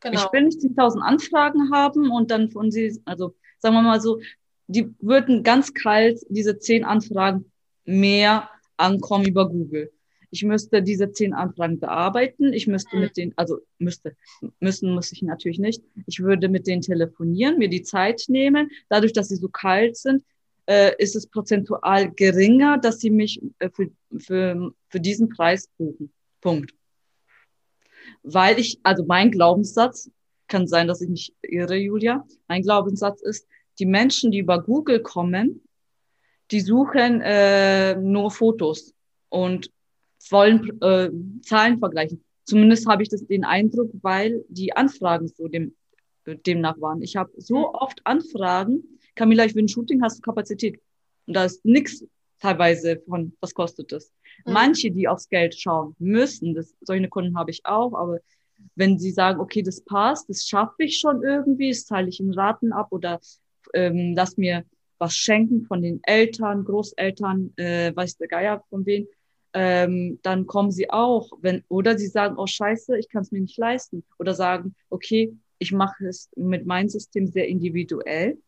genau. Ich will nicht 10.000 Anfragen haben und dann von sie, also sagen wir mal so, die würden ganz kalt diese zehn Anfragen mehr ankommen über Google ich müsste diese zehn Anfragen bearbeiten. Ich müsste mit denen, also müsste, müssen muss ich natürlich nicht. Ich würde mit denen telefonieren, mir die Zeit nehmen. Dadurch, dass sie so kalt sind, äh, ist es prozentual geringer, dass sie mich äh, für, für, für diesen Preis buchen. Punkt. Weil ich, also mein Glaubenssatz, kann sein, dass ich nicht irre, Julia, mein Glaubenssatz ist, die Menschen, die über Google kommen, die suchen äh, nur Fotos und wollen äh, Zahlen vergleichen. Zumindest habe ich das den Eindruck, weil die Anfragen so dem, demnach waren. Ich habe so mhm. oft Anfragen, Camilla, ich will ein Shooting, hast du Kapazität? Und da ist nichts teilweise von, was kostet das? Mhm. Manche, die aufs Geld schauen müssen, das, solche Kunden habe ich auch, aber wenn sie sagen, okay, das passt, das schaffe ich schon irgendwie, das zahle ich in Raten ab oder ähm, lass mir was schenken von den Eltern, Großeltern, äh, weiß der Geier von wem, ähm, dann kommen sie auch, wenn, oder sie sagen, oh scheiße, ich kann es mir nicht leisten. Oder sagen, okay, ich mache es mit meinem System sehr individuell.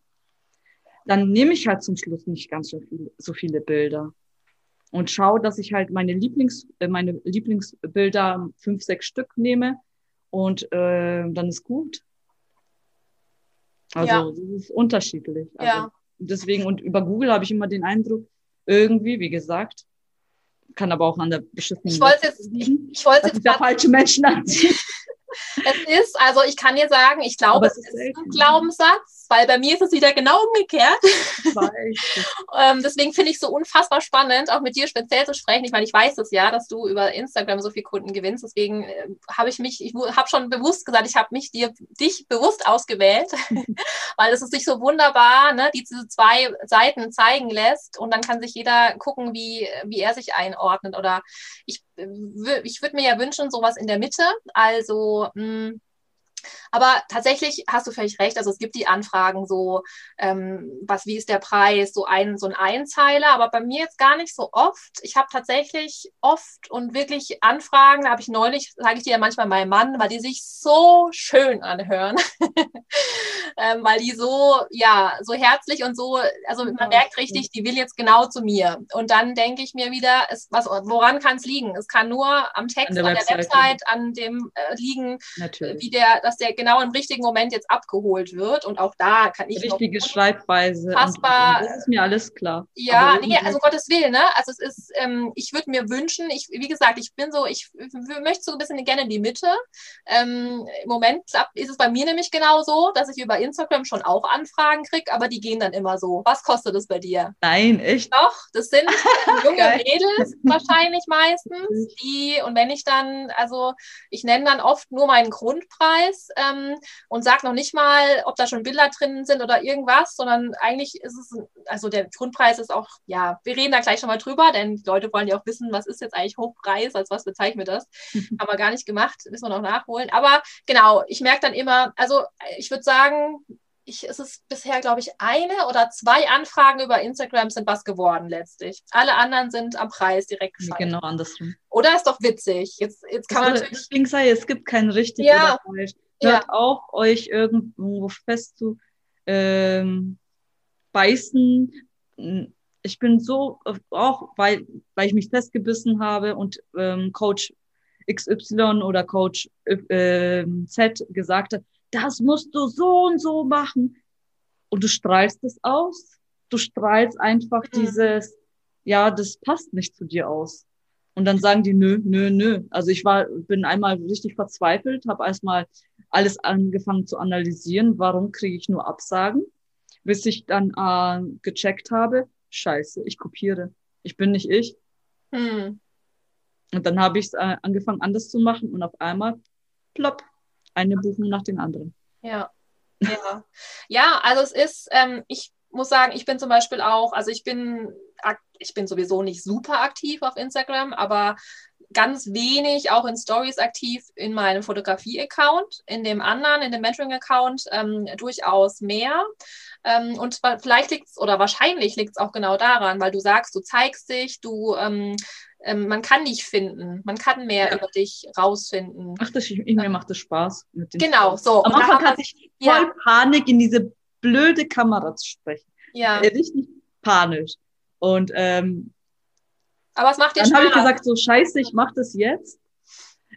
Dann nehme ich halt zum Schluss nicht ganz so viele, so viele Bilder und schaue, dass ich halt meine Lieblings, äh, meine Lieblingsbilder fünf, sechs Stück nehme und äh, dann ist gut. Also ja. das ist unterschiedlich. Also, ja. Deswegen und über Google habe ich immer den Eindruck, irgendwie, wie gesagt, kann aber auch an der beschissenen. Ich wollte jetzt, ich, ich wollte jetzt. Der falsche Menschen anziehen. Es ist, also ich kann dir sagen, ich glaube, es ist, ist ein Glaubenssatz, weil bei mir ist es wieder genau umgekehrt. ähm, deswegen finde ich es so unfassbar spannend, auch mit dir speziell zu sprechen. Ich meine, ich weiß es ja, dass du über Instagram so viele Kunden gewinnst. Deswegen äh, habe ich mich, ich habe schon bewusst gesagt, ich habe mich dir, dich bewusst ausgewählt, weil es sich so wunderbar, ne, diese zwei Seiten zeigen lässt und dann kann sich jeder gucken, wie, wie er sich einordnet. Oder ich ich würde mir ja wünschen, sowas in der Mitte. Also, mh, hm, aber tatsächlich hast du völlig recht. Also es gibt die Anfragen so, ähm, was, wie ist der Preis, so ein, so ein Einzeiler, aber bei mir jetzt gar nicht so oft. Ich habe tatsächlich oft und wirklich Anfragen, da habe ich neulich, sage ich dir ja manchmal meinem Mann, weil die sich so schön anhören. ähm, weil die so, ja, so herzlich und so, also man merkt richtig, die will jetzt genau zu mir. Und dann denke ich mir wieder, es, was, woran kann es liegen? Es kann nur am Text, an der, an der Website, an dem äh, liegen, Natürlich. wie der, dass der genau im richtigen Moment jetzt abgeholt wird. Und auch da kann ich. Richtige Schreibweise. Fassbar. das ist mir alles klar. Ja, nee, also Gottes Willen, ne? Also es ist, ähm, ich würde mir wünschen, ich, wie gesagt, ich bin so, ich möchte so ein bisschen gerne in die Mitte. Ähm, Im Moment ist es bei mir nämlich genau so, dass ich über Instagram schon auch Anfragen kriege, aber die gehen dann immer so. Was kostet es bei dir? Nein, echt? Doch, das sind junge Mädels wahrscheinlich meistens, die, und wenn ich dann, also ich nenne dann oft nur meinen Grundpreis ähm, und sage noch nicht mal, ob da schon Bilder drin sind oder irgendwas, sondern eigentlich ist es, also der Grundpreis ist auch, ja, wir reden da gleich schon mal drüber, denn die Leute wollen ja auch wissen, was ist jetzt eigentlich Hochpreis, als was bezeichnen wir das. Haben wir gar nicht gemacht, müssen wir noch nachholen. Aber genau, ich merke dann immer, also ich würde sagen, ich, es ist bisher, glaube ich, eine oder zwei Anfragen über Instagram sind was geworden letztlich. Alle anderen sind am Preis direkt geschaltet. Genau andersrum. Oder ist doch witzig. Jetzt, jetzt kann man natürlich. Deswegen sei, es gibt kein richtig ja. oder falsch. Hört ja. auf, euch irgendwo fest zu ähm, beißen. Ich bin so, auch weil, weil ich mich festgebissen habe und ähm, Coach XY oder Coach äh, Z gesagt hat, das musst du so und so machen. Und du strahlst es aus. Du strahlst einfach mhm. dieses, ja, das passt nicht zu dir aus. Und dann sagen die, nö, nö, nö. Also ich war, bin einmal richtig verzweifelt, habe erstmal alles angefangen zu analysieren, warum kriege ich nur Absagen, bis ich dann äh, gecheckt habe, scheiße, ich kopiere. Ich bin nicht ich. Hm. Und dann habe ich äh, angefangen, anders zu machen und auf einmal, plopp, eine Buchung nach den anderen. Ja. Ja, ja also es ist, ähm, ich muss sagen, ich bin zum Beispiel auch, also ich bin, ich bin sowieso nicht super aktiv auf Instagram, aber ganz wenig auch in Stories aktiv in meinem Fotografie-Account, in dem anderen, in dem Mentoring-Account ähm, durchaus mehr. Ähm, und vielleicht liegt es oder wahrscheinlich liegt es auch genau daran, weil du sagst, du zeigst dich, du ähm, ähm, man kann dich finden, man kann mehr ja. über dich rausfinden. Ach, das, mir macht das Spaß. Mit den genau, so. Am Anfang hatte ich voll ja. Panik, in diese blöde Kamera zu sprechen. Ja. Äh, richtig panisch. Und ähm, aber es macht dir Dann habe ich gesagt, so scheiße, ich mache das jetzt.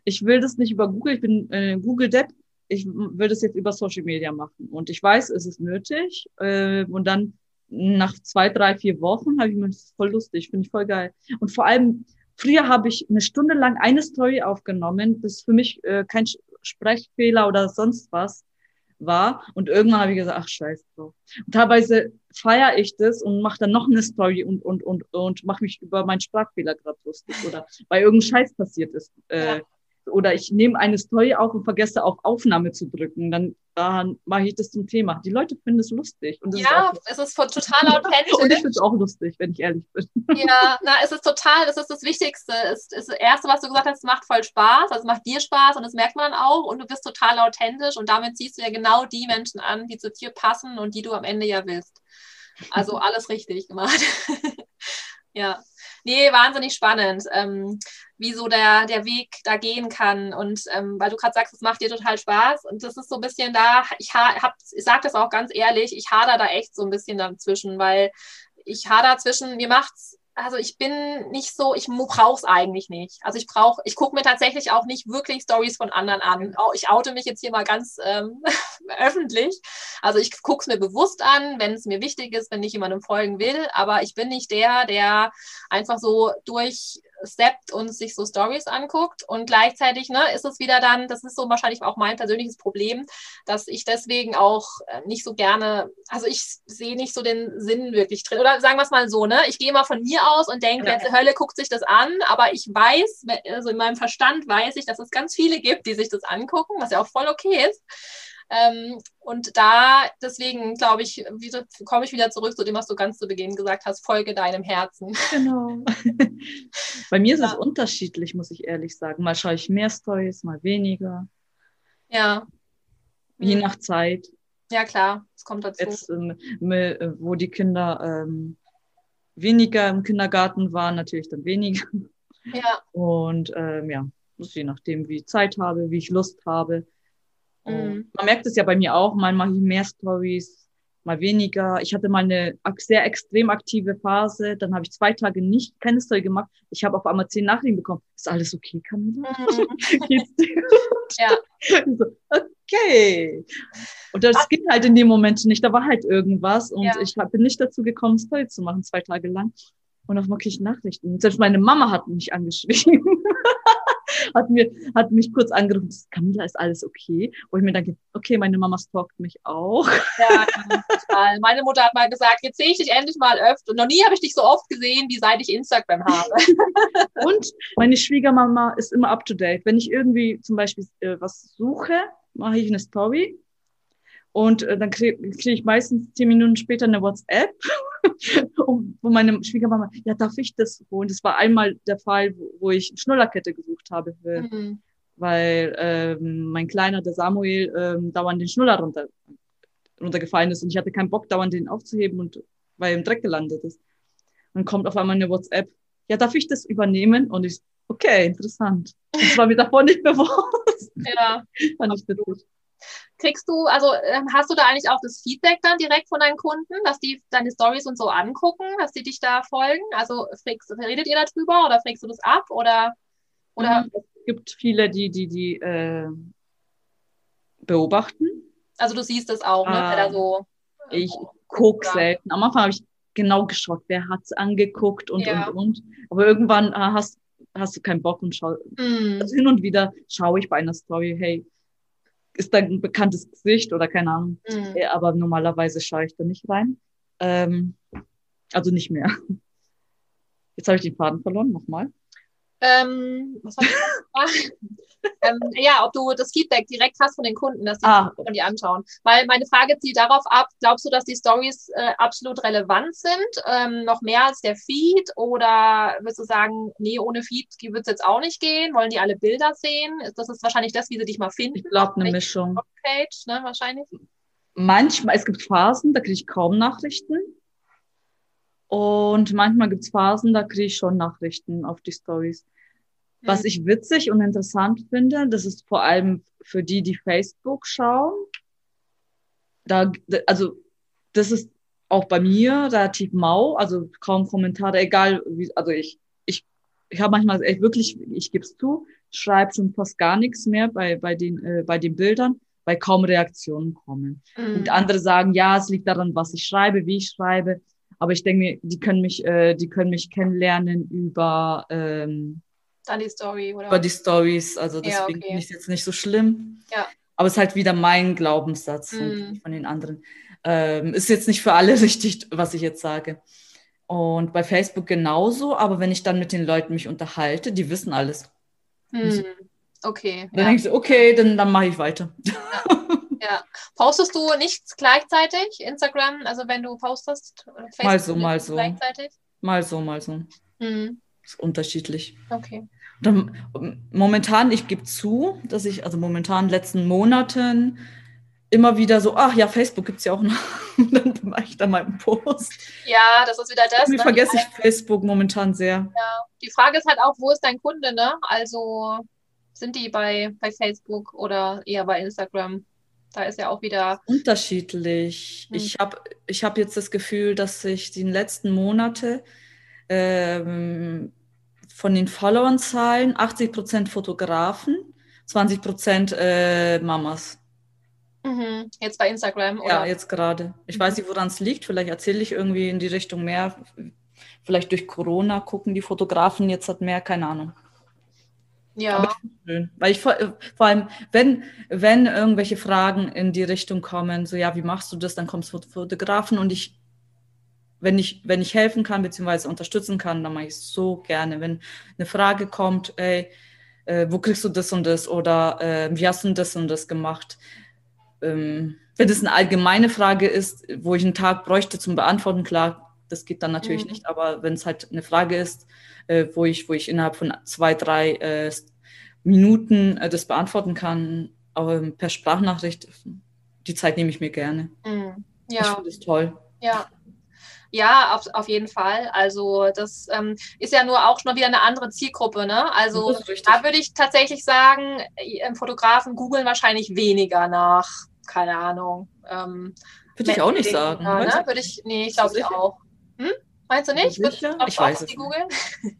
Ich will das nicht über Google, ich bin äh, Google Depp. Ich will das jetzt über Social Media machen. Und ich weiß, es ist nötig. Äh, und dann nach zwei, drei, vier Wochen habe ich mir das voll lustig, finde ich voll geil. Und vor allem, Früher habe ich eine Stunde lang eine Story aufgenommen, bis für mich äh, kein Sprechfehler oder sonst was war. Und irgendwann habe ich gesagt, ach scheiße. So. Und teilweise feiere ich das und mache dann noch eine Story und, und, und, und mache mich über meinen Sprachfehler gerade lustig oder weil irgendein Scheiß passiert ist. Äh, ja oder ich nehme eine Story auf und vergesse auf Aufnahme zu drücken, dann, mache ich das zum Thema. Die Leute finden es lustig. ja, ist es ist total authentisch. und ich finde es auch lustig, wenn ich ehrlich bin. Ja, na, es ist total, das ist das Wichtigste. Es ist das Erste, was du gesagt hast, es macht voll Spaß, also es macht dir Spaß und das merkt man auch und du bist total authentisch und damit ziehst du ja genau die Menschen an, die zu dir passen und die du am Ende ja willst. Also alles richtig gemacht. ja. Nee, wahnsinnig spannend, ähm, wie so der, der Weg da gehen kann. Und ähm, weil du gerade sagst, es macht dir total Spaß. Und das ist so ein bisschen da, ich, hab, ich sage das auch ganz ehrlich, ich hader da echt so ein bisschen dazwischen, weil ich hader zwischen, mir macht's also ich bin nicht so, ich brauche es eigentlich nicht. Also ich brauche, ich gucke mir tatsächlich auch nicht wirklich Stories von anderen an. Ich oute mich jetzt hier mal ganz ähm, öffentlich. Also ich gucke es mir bewusst an, wenn es mir wichtig ist, wenn ich jemandem folgen will. Aber ich bin nicht der, der einfach so durch steppt und sich so Stories anguckt. Und gleichzeitig ne, ist es wieder dann, das ist so wahrscheinlich auch mein persönliches Problem, dass ich deswegen auch äh, nicht so gerne, also ich sehe nicht so den Sinn wirklich drin. Oder sagen wir es mal so, ne? Ich gehe mal von mir aus und denke, ja. Hölle guckt sich das an, aber ich weiß, also in meinem Verstand weiß ich, dass es ganz viele gibt, die sich das angucken, was ja auch voll okay ist. Ähm, und da, deswegen glaube ich, komme ich wieder zurück zu dem, was du ganz zu Beginn gesagt hast, folge deinem Herzen. Genau. Bei mir ist ja. es unterschiedlich, muss ich ehrlich sagen. Mal schaue ich mehr Stories, mal weniger. Ja. Je mhm. nach Zeit. Ja, klar, es kommt dazu. Jetzt, ähm, wo die Kinder ähm, weniger im Kindergarten waren, natürlich dann weniger. Ja. Und ähm, ja, je nachdem, wie ich Zeit habe, wie ich Lust habe. Mhm. Man merkt es ja bei mir auch, mal mache ich mehr Stories, mal weniger. Ich hatte mal eine sehr extrem aktive Phase, dann habe ich zwei Tage nicht keine Story gemacht. Ich habe auf einmal zehn Nachrichten bekommen. Ist alles okay, Camilla? Mhm. Geht's dir? Ja. So, okay. Und das Was? ging halt in dem Moment nicht. Da war halt irgendwas und ja. ich bin nicht dazu gekommen, Story zu machen, zwei Tage lang. Und auf einmal kriege ich Nachrichten. Selbst meine Mama hat mich angeschrieben hat, mir, hat mich kurz angerufen, Camila, ist alles okay? Wo ich mir denke, okay, meine Mama stalkt mich auch. Ja, total. Meine Mutter hat mal gesagt, jetzt sehe ich dich endlich mal öfter. Und noch nie habe ich dich so oft gesehen, wie seit ich Instagram habe. Und meine Schwiegermama ist immer up to date. Wenn ich irgendwie zum Beispiel äh, was suche, mache ich eine Story und äh, dann kriege krieg ich meistens zehn Minuten später eine WhatsApp, wo meine Schwiegermama, ja, darf ich das holen? Das war einmal der Fall, wo, wo ich Schnullerkette gesucht habe, für, mhm. weil ähm, mein Kleiner, der Samuel, ähm, dauernd den Schnuller runter, runtergefallen ist und ich hatte keinen Bock, dauernd den aufzuheben und weil er im Dreck gelandet ist. Dann kommt auf einmal eine WhatsApp, ja, darf ich das übernehmen? Und ich, okay, interessant. Das war mir davor nicht bewusst. Ja. Fand ich witzig. Kriegst du, also ähm, hast du da eigentlich auch das Feedback dann direkt von deinen Kunden, dass die deine Stories und so angucken, dass die dich da folgen? Also fragst, redet ihr darüber oder fragst du das ab oder? oder? Mhm. Es gibt viele, die, die, die äh, beobachten. Also du siehst es auch, ne? Ah, da so, ich gucke selten. Am Anfang habe ich genau geschaut, wer hat es angeguckt und, ja. und, und. Aber irgendwann äh, hast, hast du keinen Bock und schau. Mm. Also hin und wieder schaue ich bei einer Story, hey, ist da ein bekanntes Gesicht oder keine Ahnung. Mhm. Aber normalerweise schaue ich da nicht rein. Ähm, also nicht mehr. Jetzt habe ich den Faden verloren, nochmal. Ähm, was ich ähm, ja, ob du das Feedback direkt hast von den Kunden, dass die ah. von dir anschauen. Weil meine Frage zielt darauf ab, glaubst du, dass die Stories äh, absolut relevant sind, ähm, noch mehr als der Feed? Oder würdest du sagen, nee, ohne Feed wird es jetzt auch nicht gehen? Wollen die alle Bilder sehen? Das ist wahrscheinlich das, wie sie dich mal finden. Ich glaube, eine Mischung. Page, ne, wahrscheinlich. Manchmal, es gibt Phasen, da kriege ich kaum Nachrichten. Und manchmal gibt es Phasen, da kriege ich schon Nachrichten auf die Stories. Was ich witzig und interessant finde, das ist vor allem für die, die Facebook schauen. Da, also, das ist auch bei mir relativ mau, also kaum Kommentare, egal wie, also ich, ich, ich habe manchmal echt wirklich, ich gebe es zu, schreibe schon fast gar nichts mehr bei, bei den, äh, bei den Bildern, weil kaum Reaktionen kommen. Mhm. Und andere sagen, ja, es liegt daran, was ich schreibe, wie ich schreibe. Aber ich denke mir, die können mich, äh, die können mich kennenlernen über ähm, dann die Story, oder? Über die Stories, also deswegen ja, okay. finde ich es jetzt nicht so schlimm. Ja. Aber es ist halt wieder mein Glaubenssatz mm. von den anderen. Ähm, ist jetzt nicht für alle richtig, was ich jetzt sage. Und bei Facebook genauso, aber wenn ich dann mit den Leuten mich unterhalte, die wissen alles. Mm. Okay. Dann ja. denkst du, okay, dann, dann mache ich weiter. Ja. ja. Postest du nichts gleichzeitig? Instagram, also wenn du postest? Facebook mal so, mal so. Gleichzeitig? Mal so, mal so. Mhm. Ist unterschiedlich. Okay. Dann, momentan, ich gebe zu, dass ich, also momentan in den letzten Monaten immer wieder so, ach ja, Facebook gibt es ja auch noch. dann mache ich da mal einen Post. Ja, das ist wieder das. Irgendwie ne? vergesse ich Facebook momentan sehr. Ja, die Frage ist halt auch, wo ist dein Kunde, ne? Also sind die bei, bei Facebook oder eher bei Instagram? Da ist ja auch wieder. Unterschiedlich. Hm. Ich habe ich hab jetzt das Gefühl, dass sich die letzten Monate ähm, von den Followern-Zahlen 80 Prozent Fotografen, 20 Prozent äh, Mamas. Mhm. Jetzt bei Instagram, oder? Ja, jetzt gerade. Ich mhm. weiß nicht, woran es liegt. Vielleicht erzähle ich irgendwie in die Richtung mehr. Vielleicht durch Corona gucken die Fotografen jetzt hat mehr, keine Ahnung. Ja. Aber schön. Weil ich vor, vor allem, wenn, wenn irgendwelche Fragen in die Richtung kommen, so ja, wie machst du das, dann kommst du Fotografen und ich wenn ich, wenn ich helfen kann, beziehungsweise unterstützen kann, dann mache ich es so gerne. Wenn eine Frage kommt, ey, äh, wo kriegst du das und das oder äh, wie hast du das und das gemacht? Ähm, wenn es eine allgemeine Frage ist, wo ich einen Tag bräuchte zum Beantworten, klar, das geht dann natürlich mhm. nicht, aber wenn es halt eine Frage ist, äh, wo, ich, wo ich innerhalb von zwei, drei äh, Minuten äh, das beantworten kann, aber per Sprachnachricht, die Zeit nehme ich mir gerne. Mhm. Ja. Ich finde es toll. Ja, Ja, auf, auf jeden Fall. Also das ähm, ist ja nur auch schon wieder eine andere Zielgruppe. Ne? Also da würde ich tatsächlich sagen, äh, Fotografen googeln wahrscheinlich weniger nach, keine Ahnung. Ähm, würde ich auch nicht sagen. Ne? Würde ich, nee, ich glaube ich auch. Hm? Meinst du nicht? Sicher? Ich weiß es googeln?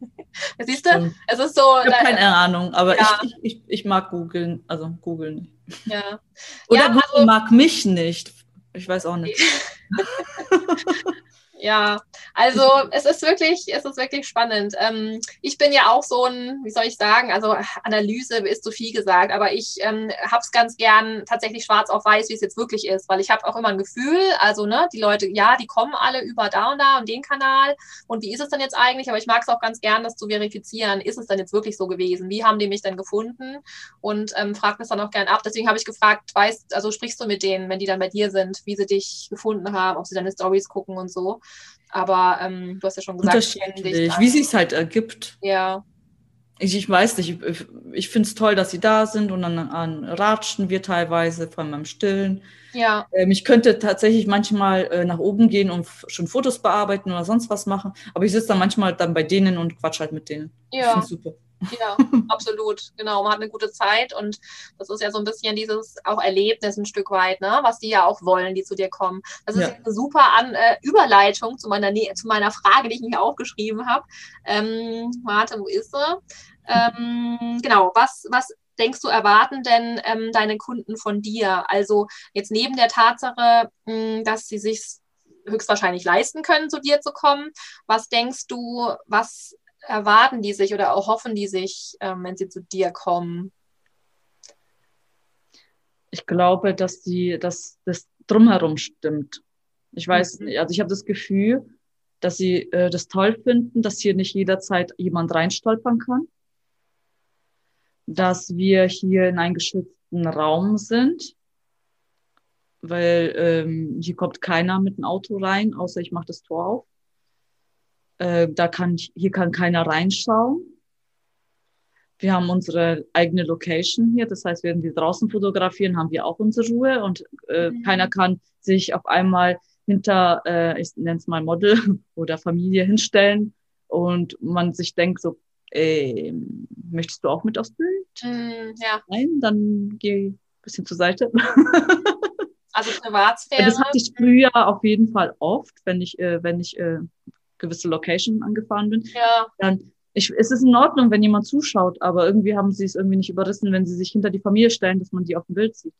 Siehst du, es ist so. Ich habe keine Ahnung, aber ja. ich, ich, ich mag googeln, also googeln nicht. Ja. Oder ja, also, mag mich nicht. Ich weiß auch nicht. Ja, also es ist wirklich, es ist wirklich spannend. Ähm, ich bin ja auch so ein, wie soll ich sagen, also Analyse ist zu viel gesagt, aber ich ähm, habe es ganz gern tatsächlich schwarz auf weiß, wie es jetzt wirklich ist, weil ich habe auch immer ein Gefühl, also ne, die Leute, ja, die kommen alle über da und da und den Kanal und wie ist es denn jetzt eigentlich? Aber ich mag es auch ganz gern, das zu verifizieren. Ist es denn jetzt wirklich so gewesen? Wie haben die mich denn gefunden? Und ähm, frag das dann auch gern ab. Deswegen habe ich gefragt, weißt, also sprichst du mit denen, wenn die dann bei dir sind, wie sie dich gefunden haben, ob sie deine Stories gucken und so. Aber ähm, du hast ja schon gesagt, unterschiedlich, wie sich es halt ergibt. Ja. Ich, ich weiß nicht, ich, ich finde es toll, dass sie da sind und dann, dann ratschen wir teilweise, vor allem beim Stillen. Ja. Ähm, ich könnte tatsächlich manchmal äh, nach oben gehen und schon Fotos bearbeiten oder sonst was machen, aber ich sitze dann manchmal dann bei denen und quatsch halt mit denen. Ja. Ich super. Ja, absolut. Genau, man hat eine gute Zeit und das ist ja so ein bisschen dieses auch Erlebnis ein Stück weit, ne? was die ja auch wollen, die zu dir kommen. Das ist ja. eine super An äh, Überleitung zu meiner, zu meiner Frage, die ich mir aufgeschrieben habe. Ähm, Martin, wo ist sie? Ähm, genau, was, was denkst du, erwarten denn ähm, deine Kunden von dir? Also jetzt neben der Tatsache, mh, hm, dass sie sich höchstwahrscheinlich leisten können, zu dir zu kommen, was denkst du, was erwarten die sich oder erhoffen die sich, ähm, wenn sie zu dir kommen? Ich glaube, dass die, dass das drumherum stimmt. Ich weiß, mhm. also ich habe das Gefühl, dass sie äh, das toll finden, dass hier nicht jederzeit jemand reinstolpern kann, dass wir hier in einem geschützten Raum sind, weil ähm, hier kommt keiner mit dem Auto rein, außer ich mache das Tor auf. Äh, da kann, hier kann keiner reinschauen. Wir haben unsere eigene Location hier, das heißt, wenn wir draußen fotografieren, haben wir auch unsere Ruhe und äh, mhm. keiner kann sich auf einmal hinter, äh, ich nenne es mal Model oder Familie hinstellen und man sich denkt so, ey, möchtest du auch mit aufs Bild? Mm, ja. Nein, dann geh ein bisschen zur Seite. Also Privatsphäre. Das hatte ich früher auf jeden Fall oft, wenn ich, äh, wenn ich äh, gewisse Location angefahren bin, ja. dann ich, es ist in Ordnung, wenn jemand zuschaut, aber irgendwie haben sie es irgendwie nicht überrissen, wenn sie sich hinter die Familie stellen, dass man die auf dem Bild sieht.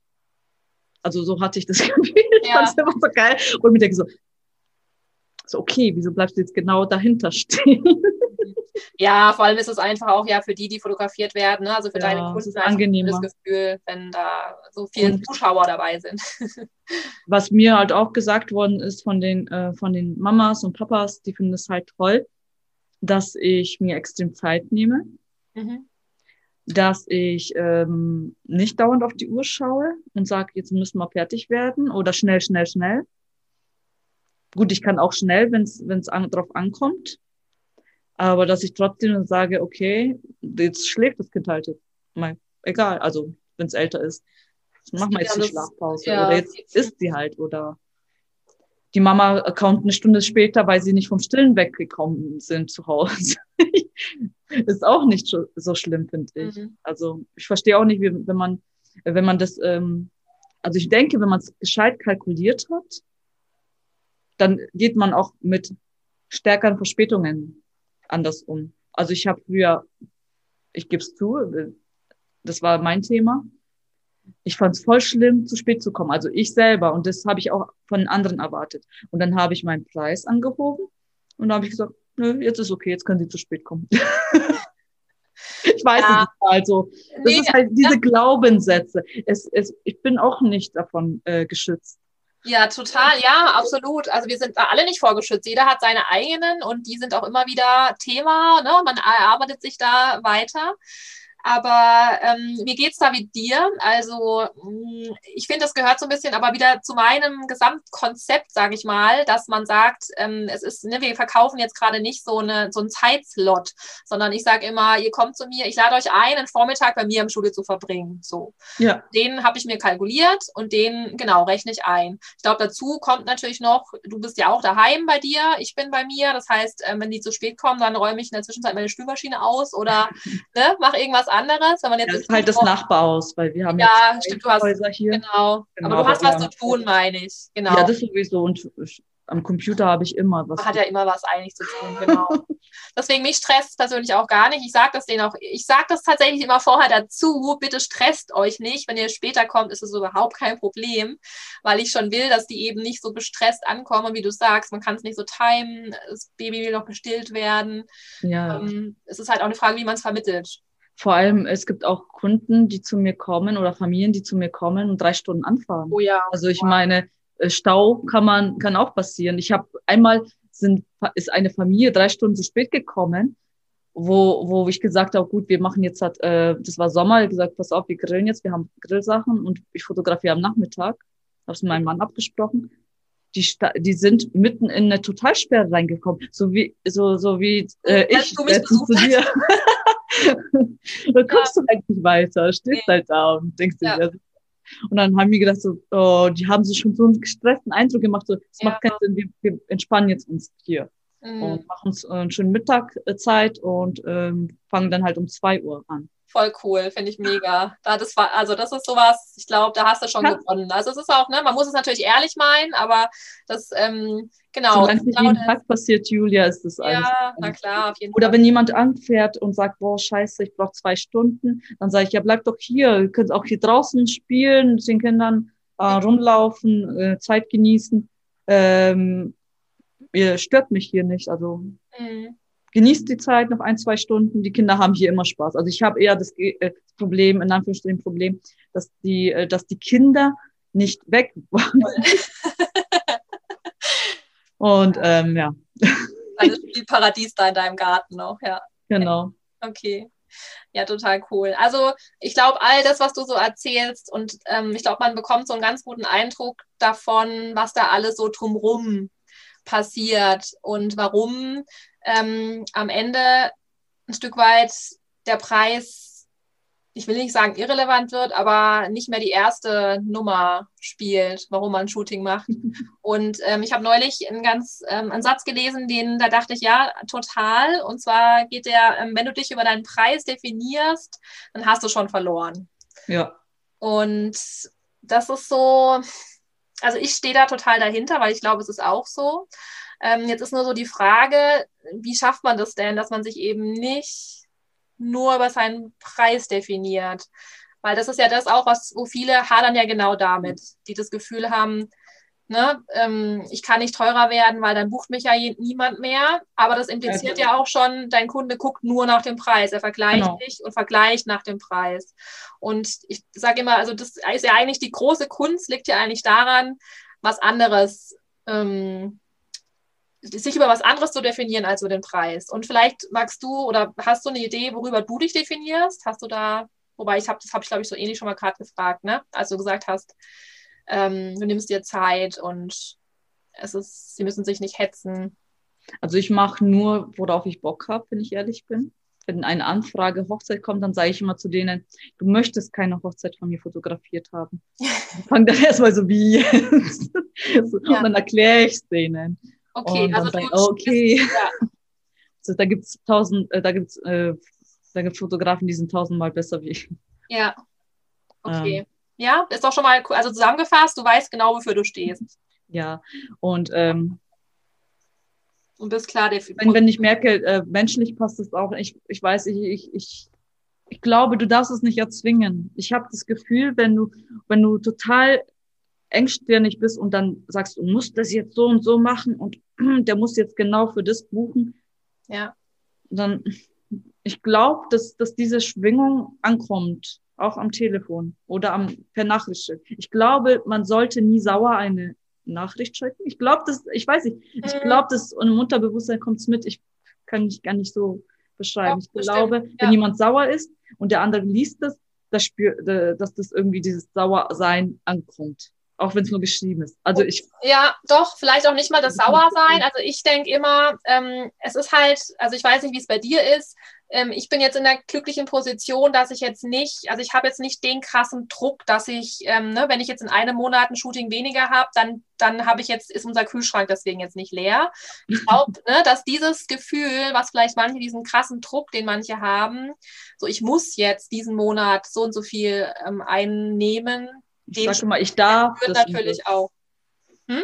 Also so hatte ich das Gefühl. Ich fand es immer so geil. Und mir denke so, so, okay, wieso bleibst du jetzt genau dahinter stehen? Ja, vor allem ist es einfach auch ja für die, die fotografiert werden, ne? also für ja, deine Kunden ein das Gefühl, wenn da so viele und Zuschauer dabei sind. was mir halt auch gesagt worden ist von den, äh, von den Mamas und Papas, die finden es halt toll, dass ich mir extrem Zeit nehme, mhm. dass ich ähm, nicht dauernd auf die Uhr schaue und sage, jetzt müssen wir fertig werden oder schnell, schnell, schnell. Gut, ich kann auch schnell, wenn es an, drauf ankommt aber dass ich trotzdem sage, okay, jetzt schläft das Kind halt jetzt. Mal, egal, also wenn es älter ist, machen wir jetzt die Schlafpause. Ja. Oder jetzt isst sie halt. Oder die Mama kommt eine Stunde später, weil sie nicht vom Stillen weggekommen sind zu Hause. ist auch nicht so, so schlimm, finde ich. Mhm. Also ich verstehe auch nicht, wie, wenn man, wenn man das, ähm, also ich denke, wenn man es gescheit kalkuliert hat, dann geht man auch mit stärkeren Verspätungen anders um. Also ich habe früher, ich gebe es zu, das war mein Thema. Ich fand es voll schlimm, zu spät zu kommen. Also ich selber. Und das habe ich auch von anderen erwartet. Und dann habe ich meinen Preis angehoben und dann habe ich gesagt, nö, jetzt ist okay, jetzt können Sie zu spät kommen. ich weiß ja. nicht. Also, das nee, ist halt diese ja. Glaubenssätze. Es, es, ich bin auch nicht davon äh, geschützt. Ja, total, ja, absolut. Also wir sind alle nicht vorgeschützt. Jeder hat seine eigenen und die sind auch immer wieder Thema. Ne? Man erarbeitet sich da weiter. Aber ähm, wie geht's da mit dir? Also mh, ich finde, das gehört so ein bisschen aber wieder zu meinem Gesamtkonzept, sage ich mal, dass man sagt, ähm, es ist, ne, wir verkaufen jetzt gerade nicht so, eine, so einen Zeitslot, sondern ich sage immer, ihr kommt zu mir, ich lade euch ein, einen Vormittag bei mir im Schule zu verbringen. So. Ja. Den habe ich mir kalkuliert und den, genau, rechne ich ein. Ich glaube, dazu kommt natürlich noch, du bist ja auch daheim bei dir, ich bin bei mir. Das heißt, ähm, wenn die zu spät kommen, dann räume ich in der Zwischenzeit meine Spülmaschine aus oder ne, mache irgendwas anderes. Wenn man jetzt das ist halt das Nachbarhaus, weil wir haben ja, jetzt stimmt, du hast, Häuser hier. Genau. genau aber du hast was zu tun, meine ich. Genau. Ja, das sowieso. Und am Computer habe ich immer was. Man hat ja immer was eigentlich zu tun, genau. Deswegen mich stresst persönlich auch gar nicht. Ich sage das denen auch, ich sage das tatsächlich immer vorher dazu, bitte stresst euch nicht. Wenn ihr später kommt, ist es überhaupt kein Problem, weil ich schon will, dass die eben nicht so gestresst ankommen, wie du sagst. Man kann es nicht so timen, das Baby will noch gestillt werden. Ja. Ähm, es ist halt auch eine Frage, wie man es vermittelt. Vor allem, es gibt auch Kunden, die zu mir kommen oder Familien, die zu mir kommen und drei Stunden anfahren. Oh ja. Also ich meine, äh, Stau kann man, kann auch passieren. Ich habe einmal sind, ist eine Familie drei Stunden zu spät gekommen, wo, wo ich gesagt habe, gut, wir machen jetzt halt, äh, das war Sommer, ich gesagt, pass auf, wir grillen jetzt, wir haben Grillsachen und ich fotografiere am Nachmittag. Habe es mit meinem Mann abgesprochen. Die, die sind mitten in eine Totalsperre reingekommen, so wie so so wie äh, ich du mich zu dir. da kommst ja. du halt nicht weiter, stehst nee. halt da und denkst ja. dir, und dann haben wir gedacht, so, oh, die haben sich schon so einen gestressten Eindruck gemacht, so, es ja. macht keinen Sinn, wir, wir entspannen jetzt uns hier. Mhm. Und machen uns äh, einen schönen Mittagzeit und ähm, fangen dann halt um zwei Uhr an voll cool, finde ich mega. Da das war, also das ist sowas, ich glaube, da hast du schon ja. gewonnen. Also es ist auch, ne, man muss es natürlich ehrlich meinen, aber das, ähm, genau. Solange es nicht jeden Tag passiert, Julia, ist das alles. Ja, na klar, auf jeden Oder Fall. wenn jemand anfährt und sagt, boah, scheiße, ich brauche zwei Stunden, dann sage ich, ja, bleib doch hier, ihr könnt auch hier draußen spielen, mit den Kindern äh, rumlaufen, äh, Zeit genießen. Ähm, ihr stört mich hier nicht, also. Mhm genießt die Zeit noch ein, zwei Stunden. Die Kinder haben hier immer Spaß. Also ich habe eher das äh, Problem, in Anführungsstrichen Problem, dass die, äh, dass die Kinder nicht weg wollen. Und ähm, ja. Also viel Paradies da in deinem Garten noch, ja. Genau. Okay. Ja, total cool. Also ich glaube, all das, was du so erzählst, und ähm, ich glaube, man bekommt so einen ganz guten Eindruck davon, was da alles so drumrum passiert und warum ähm, am Ende ein Stück weit der Preis, ich will nicht sagen irrelevant wird, aber nicht mehr die erste Nummer spielt, warum man Shooting macht. Und ähm, ich habe neulich einen ganz ähm, einen Satz gelesen, den da dachte ich, ja, total. Und zwar geht der, ähm, wenn du dich über deinen Preis definierst, dann hast du schon verloren. Ja. Und das ist so, also ich stehe da total dahinter, weil ich glaube, es ist auch so. Ähm, jetzt ist nur so die Frage, wie schafft man das denn, dass man sich eben nicht nur über seinen Preis definiert? Weil das ist ja das auch, was, wo viele hadern ja genau damit, die das Gefühl haben, ne, ähm, ich kann nicht teurer werden, weil dann bucht mich ja niemand mehr. Aber das impliziert ja auch schon, dein Kunde guckt nur nach dem Preis. Er vergleicht genau. dich und vergleicht nach dem Preis. Und ich sage immer, also das ist ja eigentlich die große Kunst, liegt ja eigentlich daran, was anderes ähm, sich über was anderes zu definieren als über den Preis. Und vielleicht magst du oder hast du eine Idee, worüber du dich definierst? Hast du da, wobei ich habe, das habe ich glaube ich so ähnlich schon mal gerade gefragt, ne? Als du gesagt hast, ähm, du nimmst dir Zeit und es ist, sie müssen sich nicht hetzen. Also ich mache nur, worauf ich Bock habe, wenn ich ehrlich bin. Wenn eine Anfrage Hochzeit kommt, dann sage ich immer zu denen, du möchtest keine Hochzeit von mir fotografiert haben. Fang dann erstmal so wie jetzt. und ja. dann erkläre ich es denen. Okay, und also dann du okay. ja. so, da gibt es tausend, äh, da gibt's, äh, da gibt's Fotografen, die sind tausendmal besser wie ich. Ja. Okay. Ähm, ja, ist doch schon mal, also zusammengefasst, du weißt genau, wofür du stehst. Ja, und ähm, und bist klar definiert. Wenn, wenn ich merke, äh, menschlich passt es auch, ich, ich weiß, ich, ich, ich, ich glaube, du darfst es nicht erzwingen. Ich habe das Gefühl, wenn du, wenn du total engstirnig bist und dann sagst, du musst das jetzt so und so machen und der muss jetzt genau für das buchen. Ja. Dann, ich glaube, dass, dass diese Schwingung ankommt, auch am Telefon oder am, per Nachricht. Ich glaube, man sollte nie sauer eine Nachricht schicken. Ich glaube, das, ich weiß nicht, ich mhm. glaube, das und im Unterbewusstsein kommt es mit. Ich kann nicht gar nicht so beschreiben. ich glaube, ja. wenn jemand sauer ist und der andere liest das, das spürt, dass das irgendwie dieses Sauersein ankommt. Auch wenn es nur geschrieben ist. Also ich. Ja, doch, vielleicht auch nicht mal das Sauersein. Also ich denke immer, ähm, es ist halt, also ich weiß nicht, wie es bei dir ist, ähm, ich bin jetzt in der glücklichen Position, dass ich jetzt nicht, also ich habe jetzt nicht den krassen Druck, dass ich, ähm, ne, wenn ich jetzt in einem Monat ein Shooting weniger habe, dann, dann habe ich jetzt, ist unser Kühlschrank deswegen jetzt nicht leer. Ich glaube, ne, dass dieses Gefühl, was vielleicht manche, diesen krassen Druck, den manche haben, so ich muss jetzt diesen Monat so und so viel ähm, einnehmen. Ich sage mal, ich darf. Wird natürlich auch. Hm?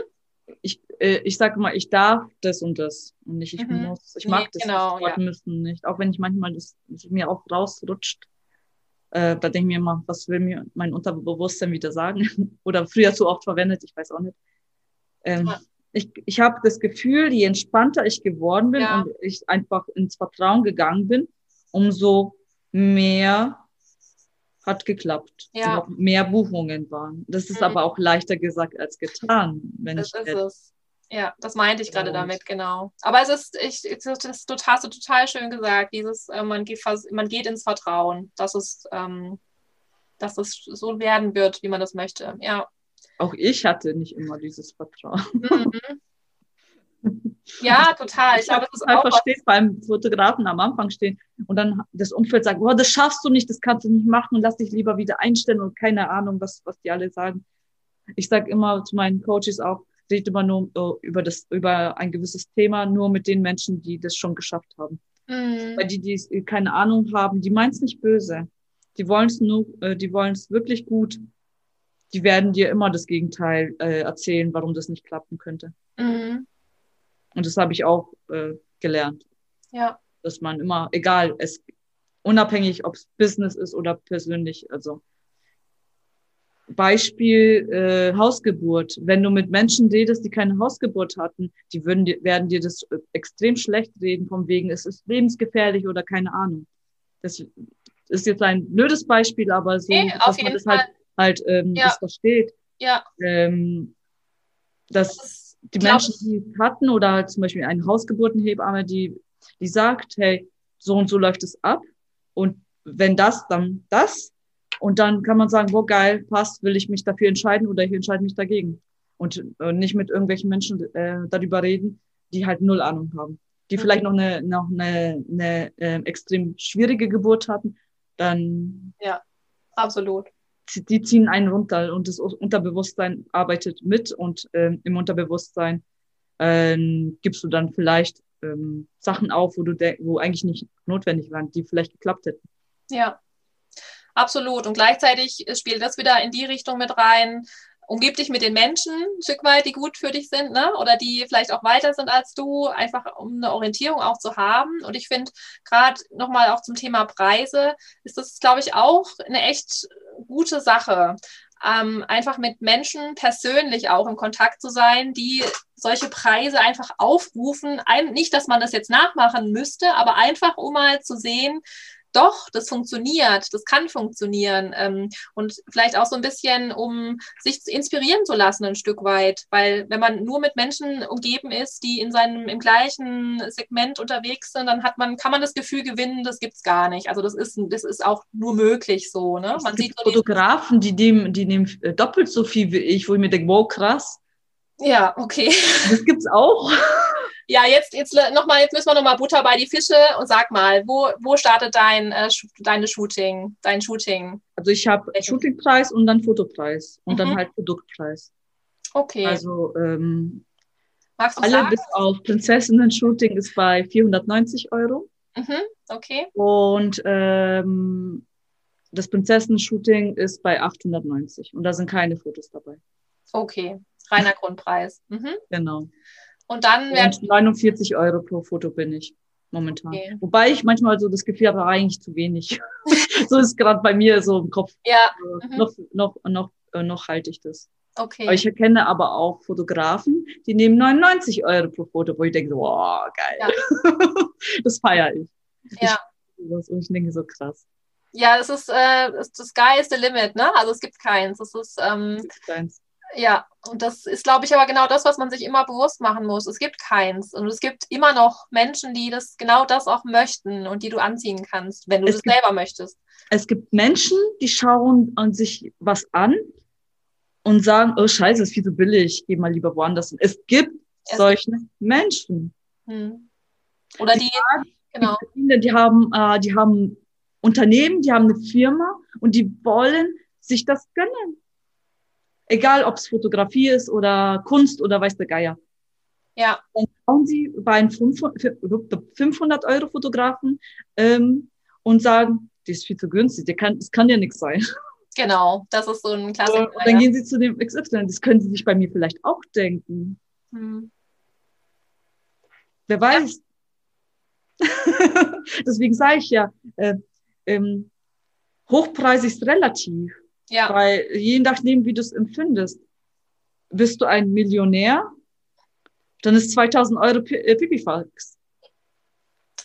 ich, äh, ich sage mal, ich darf das und das und nicht ich mhm. muss. Ich mag nee, das genau, ja. müssen nicht. Auch wenn ich manchmal das, das mir auch rausrutscht, äh, da denke ich mir immer, was will mir mein Unterbewusstsein wieder sagen? Oder früher zu oft verwendet, ich weiß auch nicht. Ähm, ja. Ich, ich habe das Gefühl, je entspannter ich geworden bin ja. und ich einfach ins Vertrauen gegangen bin, umso mehr hat geklappt. Ja. Mehr Buchungen waren. Das ist mhm. aber auch leichter gesagt als getan. Wenn das ich ist es. Ja, das meinte ich gerade damit, genau. Aber es ist, ich, das ist total, hast du total schön gesagt, dieses, äh, man, geht, man geht ins Vertrauen, dass es, ähm, dass es so werden wird, wie man das möchte. Ja. Auch ich hatte nicht immer dieses Vertrauen. Mhm. Ja, total. Ich, glaube, das ist auch versteht, beim Fotografen am Anfang stehen und dann das Umfeld sagt, oh, das schaffst du nicht, das kannst du nicht machen, lass dich lieber wieder einstellen und keine Ahnung, was, was die alle sagen. Ich sage immer zu meinen Coaches auch, red immer nur uh, über das, über ein gewisses Thema, nur mit den Menschen, die das schon geschafft haben. Mhm. Weil die, die keine Ahnung haben, die meinen es nicht böse. Die wollen es nur, äh, die wollen es wirklich gut. Die werden dir immer das Gegenteil äh, erzählen, warum das nicht klappen könnte. Mhm. Und das habe ich auch äh, gelernt. Ja. Dass man immer, egal, es unabhängig, ob es Business ist oder persönlich, also Beispiel äh, Hausgeburt. Wenn du mit Menschen redest, die keine Hausgeburt hatten, die würden, werden dir das äh, extrem schlecht reden, vom wegen, es ist lebensgefährlich oder keine Ahnung. Das ist jetzt ein blödes Beispiel, aber so, nee, dass man das halt, halt ähm, ja. das versteht. Ja. Ähm, dass das die Menschen, die es hatten oder halt zum Beispiel eine Hausgeburtenhebamme, die, die sagt, hey, so und so läuft es ab. Und wenn das, dann das. Und dann kann man sagen, wo geil, passt, will ich mich dafür entscheiden oder ich entscheide mich dagegen. Und äh, nicht mit irgendwelchen Menschen äh, darüber reden, die halt null Ahnung haben, die mhm. vielleicht noch eine noch eine, eine äh, extrem schwierige Geburt hatten, dann ja, absolut die ziehen einen runter und das Unterbewusstsein arbeitet mit und ähm, im Unterbewusstsein ähm, gibst du dann vielleicht ähm, Sachen auf, wo du wo eigentlich nicht notwendig waren, die vielleicht geklappt hätten. Ja, absolut. Und gleichzeitig spielt das wieder in die Richtung mit rein, umgib dich mit den Menschen ein Stück weit, die gut für dich sind, ne? Oder die vielleicht auch weiter sind als du, einfach um eine Orientierung auch zu haben. Und ich finde, gerade nochmal auch zum Thema Preise, ist das, glaube ich, auch eine echt gute Sache. Ähm, einfach mit Menschen persönlich auch in Kontakt zu sein, die solche Preise einfach aufrufen. Ein, nicht, dass man das jetzt nachmachen müsste, aber einfach um mal zu sehen, doch, das funktioniert, das kann funktionieren. Ähm, und vielleicht auch so ein bisschen, um sich inspirieren zu lassen, ein Stück weit. Weil wenn man nur mit Menschen umgeben ist, die in seinem im gleichen Segment unterwegs sind, dann hat man, kann man das Gefühl gewinnen, das gibt es gar nicht. Also das ist, das ist auch nur möglich so. Ne? Man sieht so Fotografen, die nehmen, die nehmen äh, doppelt so viel wie ich, wo ich mir denke, wow, krass. Ja, okay. Das gibt's auch. Ja, jetzt, jetzt noch mal, jetzt müssen wir nochmal Butter bei die Fische und sag mal, wo, wo startet dein, äh, deine Shooting, dein Shooting? Also ich habe Shootingpreis und dann Fotopreis und mhm. dann halt Produktpreis. Okay. Also ähm, Magst du alle sagen? bis auf Prinzessinnen-Shooting ist bei 490 Euro. Mhm. Okay. Und ähm, das Prinzessinnen-Shooting ist bei 890 und da sind keine Fotos dabei. Okay, reiner Grundpreis. Mhm. Genau. Und dann werden. 49 Euro pro Foto bin ich momentan. Okay. Wobei ich manchmal so das Gefühl habe, eigentlich zu wenig. so ist gerade bei mir so im Kopf. Ja. Mhm. Noch, noch, noch, äh, noch halte ich das. Okay. Ich erkenne aber auch Fotografen, die nehmen 99 Euro pro Foto, wo ich denke, wow, geil. Ja. das feiere ich. Ja. Ich, und ich denke so krass. Ja, das ist, äh, das Sky is the limit, ne? Also es gibt keins. Das ist, ähm, es gibt keins Ja, und das ist, glaube ich, aber genau das, was man sich immer bewusst machen muss. Es gibt keins. Und es gibt immer noch Menschen, die das genau das auch möchten und die du anziehen kannst, wenn du es das gibt, selber möchtest. Es gibt Menschen, die schauen an sich was an und sagen, oh scheiße, ist viel zu billig, geh mal lieber woanders hin. Es gibt es solche gibt. Menschen. Hm. Oder die, die, genau. die, die haben, äh, die haben Unternehmen, die haben eine Firma und die wollen sich das gönnen. Egal, ob es Fotografie ist oder Kunst oder weiß der Geier. Ja. Dann schauen sie bei einem 500 Euro Fotografen ähm, und sagen, die ist viel zu günstig, das kann, das kann ja nichts sein. Genau, das ist so ein Klassiker. Und dann gehen sie zu dem XY, das können sie sich bei mir vielleicht auch denken. Hm. Wer weiß. Ja. Deswegen sage ich ja, äh, ähm, Hochpreis ist relativ. Ja. Weil je nachdem, wie du es empfindest, bist du ein Millionär, dann ist 2000 Euro äh, Pipifax.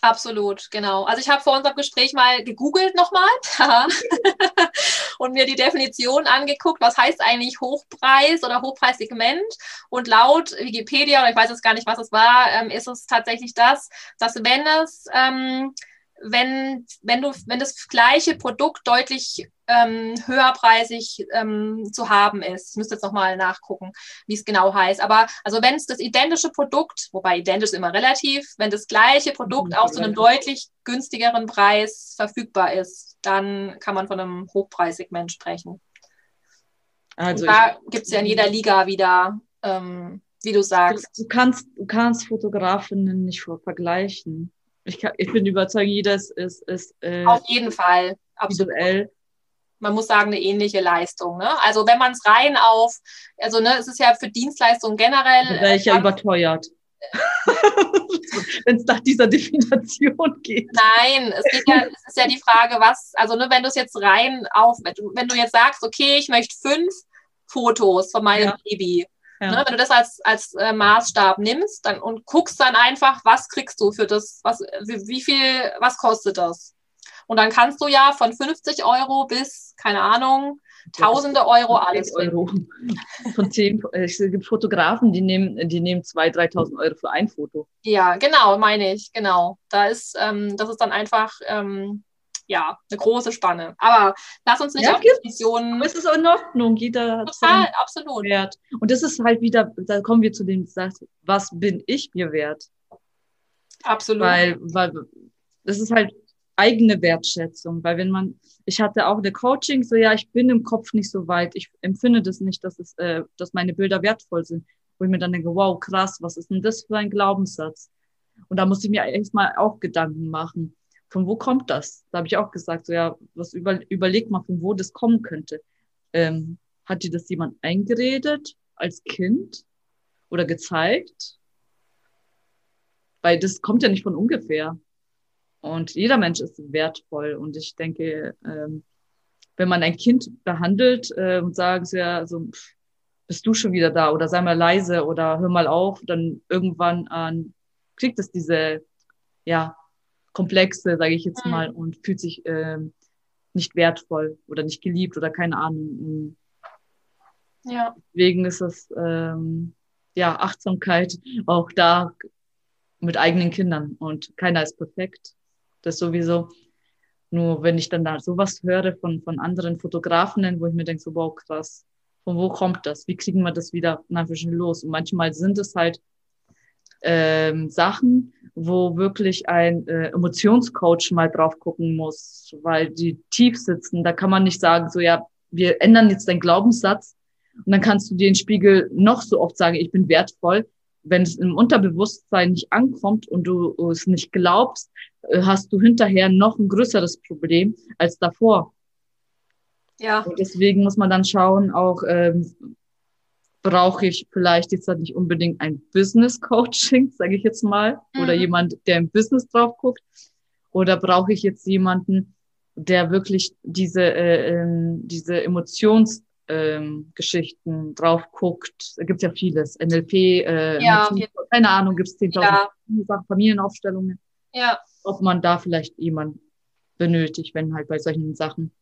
Absolut, genau. Also ich habe vor unserem Gespräch mal gegoogelt nochmal und mir die Definition angeguckt, was heißt eigentlich Hochpreis oder Hochpreissegment. Und laut Wikipedia, oder ich weiß jetzt gar nicht, was es war, ähm, ist es tatsächlich das, dass wenn es ähm, wenn, wenn du, wenn das gleiche Produkt deutlich ähm, höherpreisig ähm, zu haben ist. Ich müsste jetzt nochmal nachgucken, wie es genau heißt. Aber also wenn es das identische Produkt, wobei identisch immer relativ, wenn das gleiche Produkt auch zu einem deutlich günstigeren Preis verfügbar ist, dann kann man von einem Hochpreissegment sprechen. Also Und da gibt es ja in jeder Liga wieder, ähm, wie du sagst. Du kannst, du kannst Fotografinnen nicht vergleichen. Ich, kann, ich bin überzeugt, jeder ist, ist, äh, auf jeden Fall absolut. Man muss sagen, eine ähnliche Leistung. Ne? Also wenn man es rein auf, also ne, es ist ja für Dienstleistungen generell. Da wäre ich ja überteuert. wenn es nach dieser Definition geht. Nein, es, ja, es ist ja die Frage, was, also ne, wenn du es jetzt rein auf, wenn du jetzt sagst, okay, ich möchte fünf Fotos von meinem ja. Baby, ja. Ne, wenn du das als, als äh, Maßstab nimmst dann, und guckst dann einfach, was kriegst du für das, was, wie, wie viel, was kostet das? Und dann kannst du ja von 50 Euro bis, keine Ahnung, Tausende Euro alles. Euro. Von zehn, es gibt Fotografen, die nehmen, die nehmen 2.000, 3.000 Euro für ein Foto. Ja, genau, meine ich, genau. Da ist, ähm, das ist dann einfach, ähm, ja, eine große Spanne. Aber lass uns nicht ja, auf Definitionen. Es ist in Ordnung, jeder hat Total, absolut. Wert. Und das ist halt wieder, da kommen wir zu dem Satz, was bin ich mir wert? Absolut. Weil, weil das ist halt eigene Wertschätzung, weil wenn man, ich hatte auch eine Coaching, so ja, ich bin im Kopf nicht so weit, ich empfinde das nicht, dass es, äh, dass meine Bilder wertvoll sind, wo ich mir dann denke, wow, krass, was ist denn das für ein Glaubenssatz? Und da musste ich mir erstmal auch Gedanken machen von wo kommt das? Da habe ich auch gesagt, so ja, was über, überleg mal, von wo das kommen könnte. Ähm, hat dir das jemand eingeredet als Kind oder gezeigt? Weil das kommt ja nicht von ungefähr. Und jeder Mensch ist wertvoll. Und ich denke, ähm, wenn man ein Kind behandelt äh, und sagt, ja, so, pff, bist du schon wieder da oder sei mal leise oder hör mal auf, dann irgendwann äh, kriegt es diese, ja, Komplexe, sage ich jetzt mhm. mal, und fühlt sich ähm, nicht wertvoll oder nicht geliebt oder keine Ahnung. Ja. Deswegen ist es ähm, ja Achtsamkeit auch da mit eigenen Kindern und keiner ist perfekt. Das sowieso. Nur wenn ich dann da sowas höre von, von anderen Fotografen, wo ich mir denke, so, wow, krass, von wo kommt das? Wie kriegen wir das wieder nach los? Und manchmal sind es halt ähm, Sachen, wo wirklich ein äh, Emotionscoach mal drauf gucken muss, weil die tief sitzen. Da kann man nicht sagen, so ja, wir ändern jetzt deinen Glaubenssatz und dann kannst du dir den Spiegel noch so oft sagen, ich bin wertvoll. Wenn es im Unterbewusstsein nicht ankommt und du es nicht glaubst, äh, hast du hinterher noch ein größeres Problem als davor. Ja. Und deswegen muss man dann schauen, auch ähm, brauche ich vielleicht jetzt nicht unbedingt ein Business Coaching, sage ich jetzt mal, mhm. oder jemand, der im Business drauf guckt, oder brauche ich jetzt jemanden, der wirklich diese äh, ähm, diese Emotionsgeschichten ähm, drauf guckt. Da gibt's ja vieles. NLP, äh, ja, keine Ahnung, gibt's 10.000 ja. Sachen, Familienaufstellungen. Ja. Ob man da vielleicht jemand benötigt, wenn halt bei solchen Sachen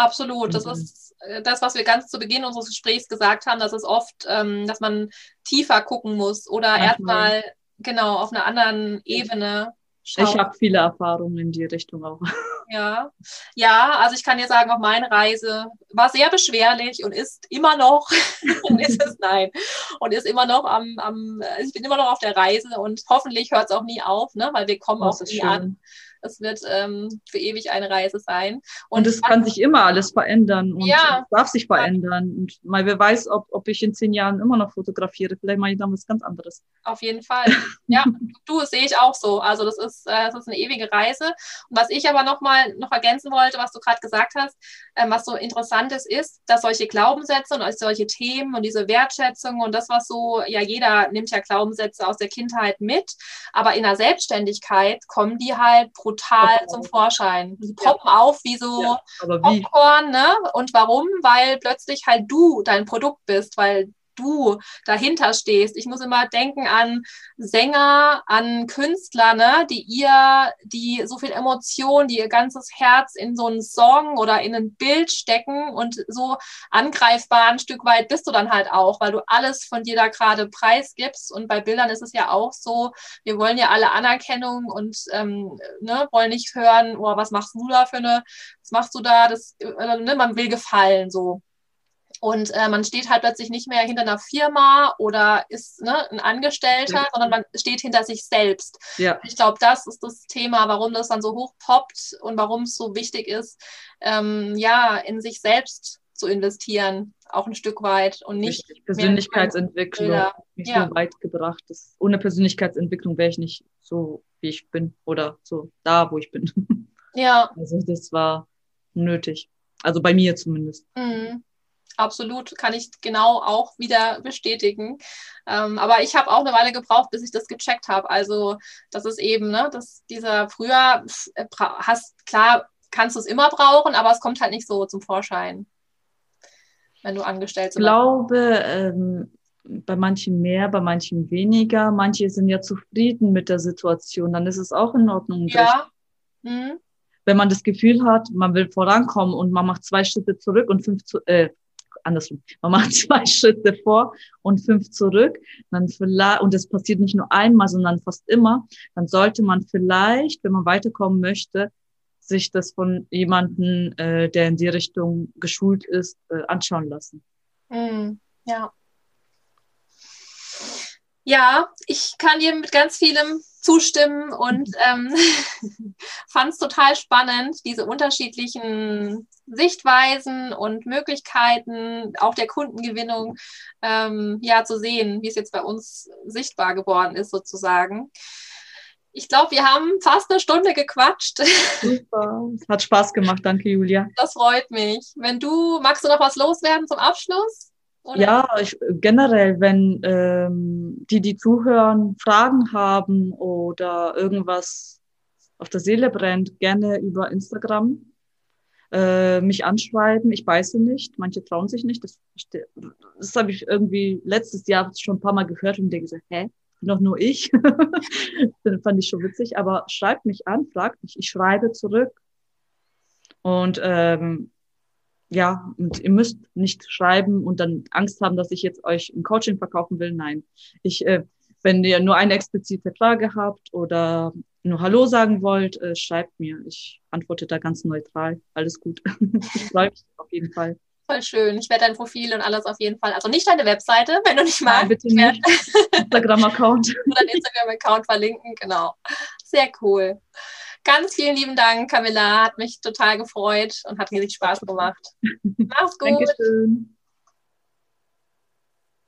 Absolut. Das mhm. ist äh, das, was wir ganz zu Beginn unseres Gesprächs gesagt haben, dass es oft, ähm, dass man tiefer gucken muss oder erstmal genau auf einer anderen Ebene schauen. Ich habe viele Erfahrungen in die Richtung auch. Ja, ja, also ich kann dir sagen, auch meine Reise war sehr beschwerlich und ist immer noch, ist es nein, und ist immer noch am, am, ich bin immer noch auf der Reise und hoffentlich hört es auch nie auf, ne, weil wir kommen das auch nie schön. an. Es wird ähm, für ewig eine Reise sein. Und es kann sich immer alles verändern und ja, es darf sich verändern. Und mal wer weiß, ob, ob ich in zehn Jahren immer noch fotografiere. Vielleicht mache ich dann was ganz anderes. Auf jeden Fall. Ja, du, das sehe ich auch so. Also das ist, äh, das ist eine ewige Reise. Und was ich aber nochmal noch ergänzen wollte, was du gerade gesagt hast, ähm, was so interessant ist, ist, dass solche Glaubenssätze und solche Themen und diese Wertschätzung und das, was so, ja, jeder nimmt ja Glaubenssätze aus der Kindheit mit, aber in der Selbstständigkeit kommen die halt brutal Poppen zum Vorschein. Die poppen ja. auf wie so ja, Popcorn, ne? Und warum? Weil plötzlich halt du dein Produkt bist, weil du dahinter stehst. Ich muss immer denken an Sänger, an Künstler, ne, die ihr, die so viel Emotion, die ihr ganzes Herz in so einen Song oder in ein Bild stecken und so angreifbar ein Stück weit bist du dann halt auch, weil du alles von dir da gerade preisgibst. Und bei Bildern ist es ja auch so, wir wollen ja alle Anerkennung und ähm, ne, wollen nicht hören, oh, was machst du da für eine, was machst du da? Das, äh, ne, man will gefallen so. Und äh, man steht halt plötzlich nicht mehr hinter einer Firma oder ist ne, ein Angestellter, ja. sondern man steht hinter sich selbst. Ja. Ich glaube, das ist das Thema, warum das dann so hoch poppt und warum es so wichtig ist, ähm, ja, in sich selbst zu investieren, auch ein Stück weit und nicht. Richtig. Persönlichkeitsentwicklung, nicht ja. so weit gebracht. Das, ohne Persönlichkeitsentwicklung wäre ich nicht so, wie ich bin oder so da, wo ich bin. Ja. Also das war nötig. Also bei mir zumindest. Mhm absolut, kann ich genau auch wieder bestätigen. Ähm, aber ich habe auch eine Weile gebraucht, bis ich das gecheckt habe. Also das ist eben, ne, dass dieser früher äh, hast, klar, kannst du es immer brauchen, aber es kommt halt nicht so zum Vorschein, wenn du angestellt bist. Ich glaube, ähm, bei manchen mehr, bei manchen weniger. Manche sind ja zufrieden mit der Situation, dann ist es auch in Ordnung. Ja. Mhm wenn man das Gefühl hat, man will vorankommen und man macht zwei Schritte zurück und fünf zu, äh, andersrum. Man macht zwei Schritte vor und fünf zurück. Dann vielleicht, und das passiert nicht nur einmal, sondern fast immer. Dann sollte man vielleicht, wenn man weiterkommen möchte, sich das von jemandem, äh, der in die Richtung geschult ist, äh, anschauen lassen. Mm, ja. Ja, ich kann dir mit ganz vielem zustimmen und ähm, fand es total spannend, diese unterschiedlichen Sichtweisen und Möglichkeiten auch der Kundengewinnung ähm, ja zu sehen, wie es jetzt bei uns sichtbar geworden ist sozusagen. Ich glaube, wir haben fast eine Stunde gequatscht. Super, hat Spaß gemacht, danke Julia. Das freut mich. Wenn du, magst du noch was loswerden zum Abschluss? Oder? Ja, ich, generell, wenn ähm, die, die zuhören, Fragen haben oder irgendwas auf der Seele brennt, gerne über Instagram äh, mich anschreiben. Ich weiß nicht, manche trauen sich nicht. Das, das habe ich irgendwie letztes Jahr schon ein paar Mal gehört und denke so, hä? Noch nur ich. das fand ich schon witzig. Aber schreibt mich an, fragt mich. Ich schreibe zurück. Und ähm, ja, und ihr müsst nicht schreiben und dann Angst haben, dass ich jetzt euch ein Coaching verkaufen will. Nein. Ich, äh, wenn ihr nur eine explizite Frage habt oder nur Hallo sagen wollt, äh, schreibt mir. Ich antworte da ganz neutral. Alles gut. ich freue mich auf jeden Fall. Voll schön. Ich werde dein Profil und alles auf jeden Fall, also nicht deine Webseite, wenn du nicht magst. Nein, bitte nicht. Instagram-Account. Oder Instagram-Account verlinken, genau. Sehr cool. Ganz vielen lieben Dank, Camilla. Hat mich total gefreut und hat riesig Spaß gemacht. Mach's gut. Dankeschön.